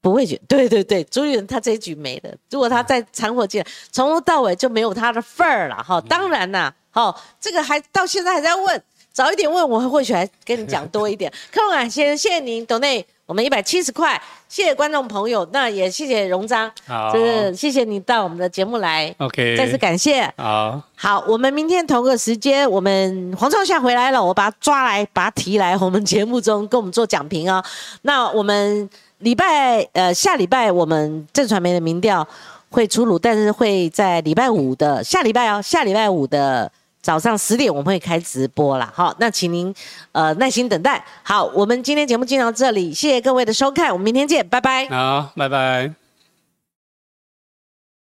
不会选。对对对，朱立伦他这一局没了。如果他在参火进来，从头到尾就没有他的份儿了哈。当然啦，好，这个还到现在还在问，早一点问我或许还跟你讲多一点。客户感谢谢谢您，董内。”我们一百七十块，谢谢观众朋友，那也谢谢荣章，好，就是谢谢你到我们的节目来，OK，再次感谢，好，好，我们明天同个时间，我们黄创夏回来了，我把他抓来，把他提来我们节目中跟我们做讲评哦。那我们礼拜呃下礼拜我们正传媒的民调会出炉，但是会在礼拜五的下礼拜哦，下礼拜五的。早上十点我们会开直播啦，好，那请您呃耐心等待。好，我们今天节目进到这里，谢谢各位的收看，我们明天见，拜拜。好，拜拜。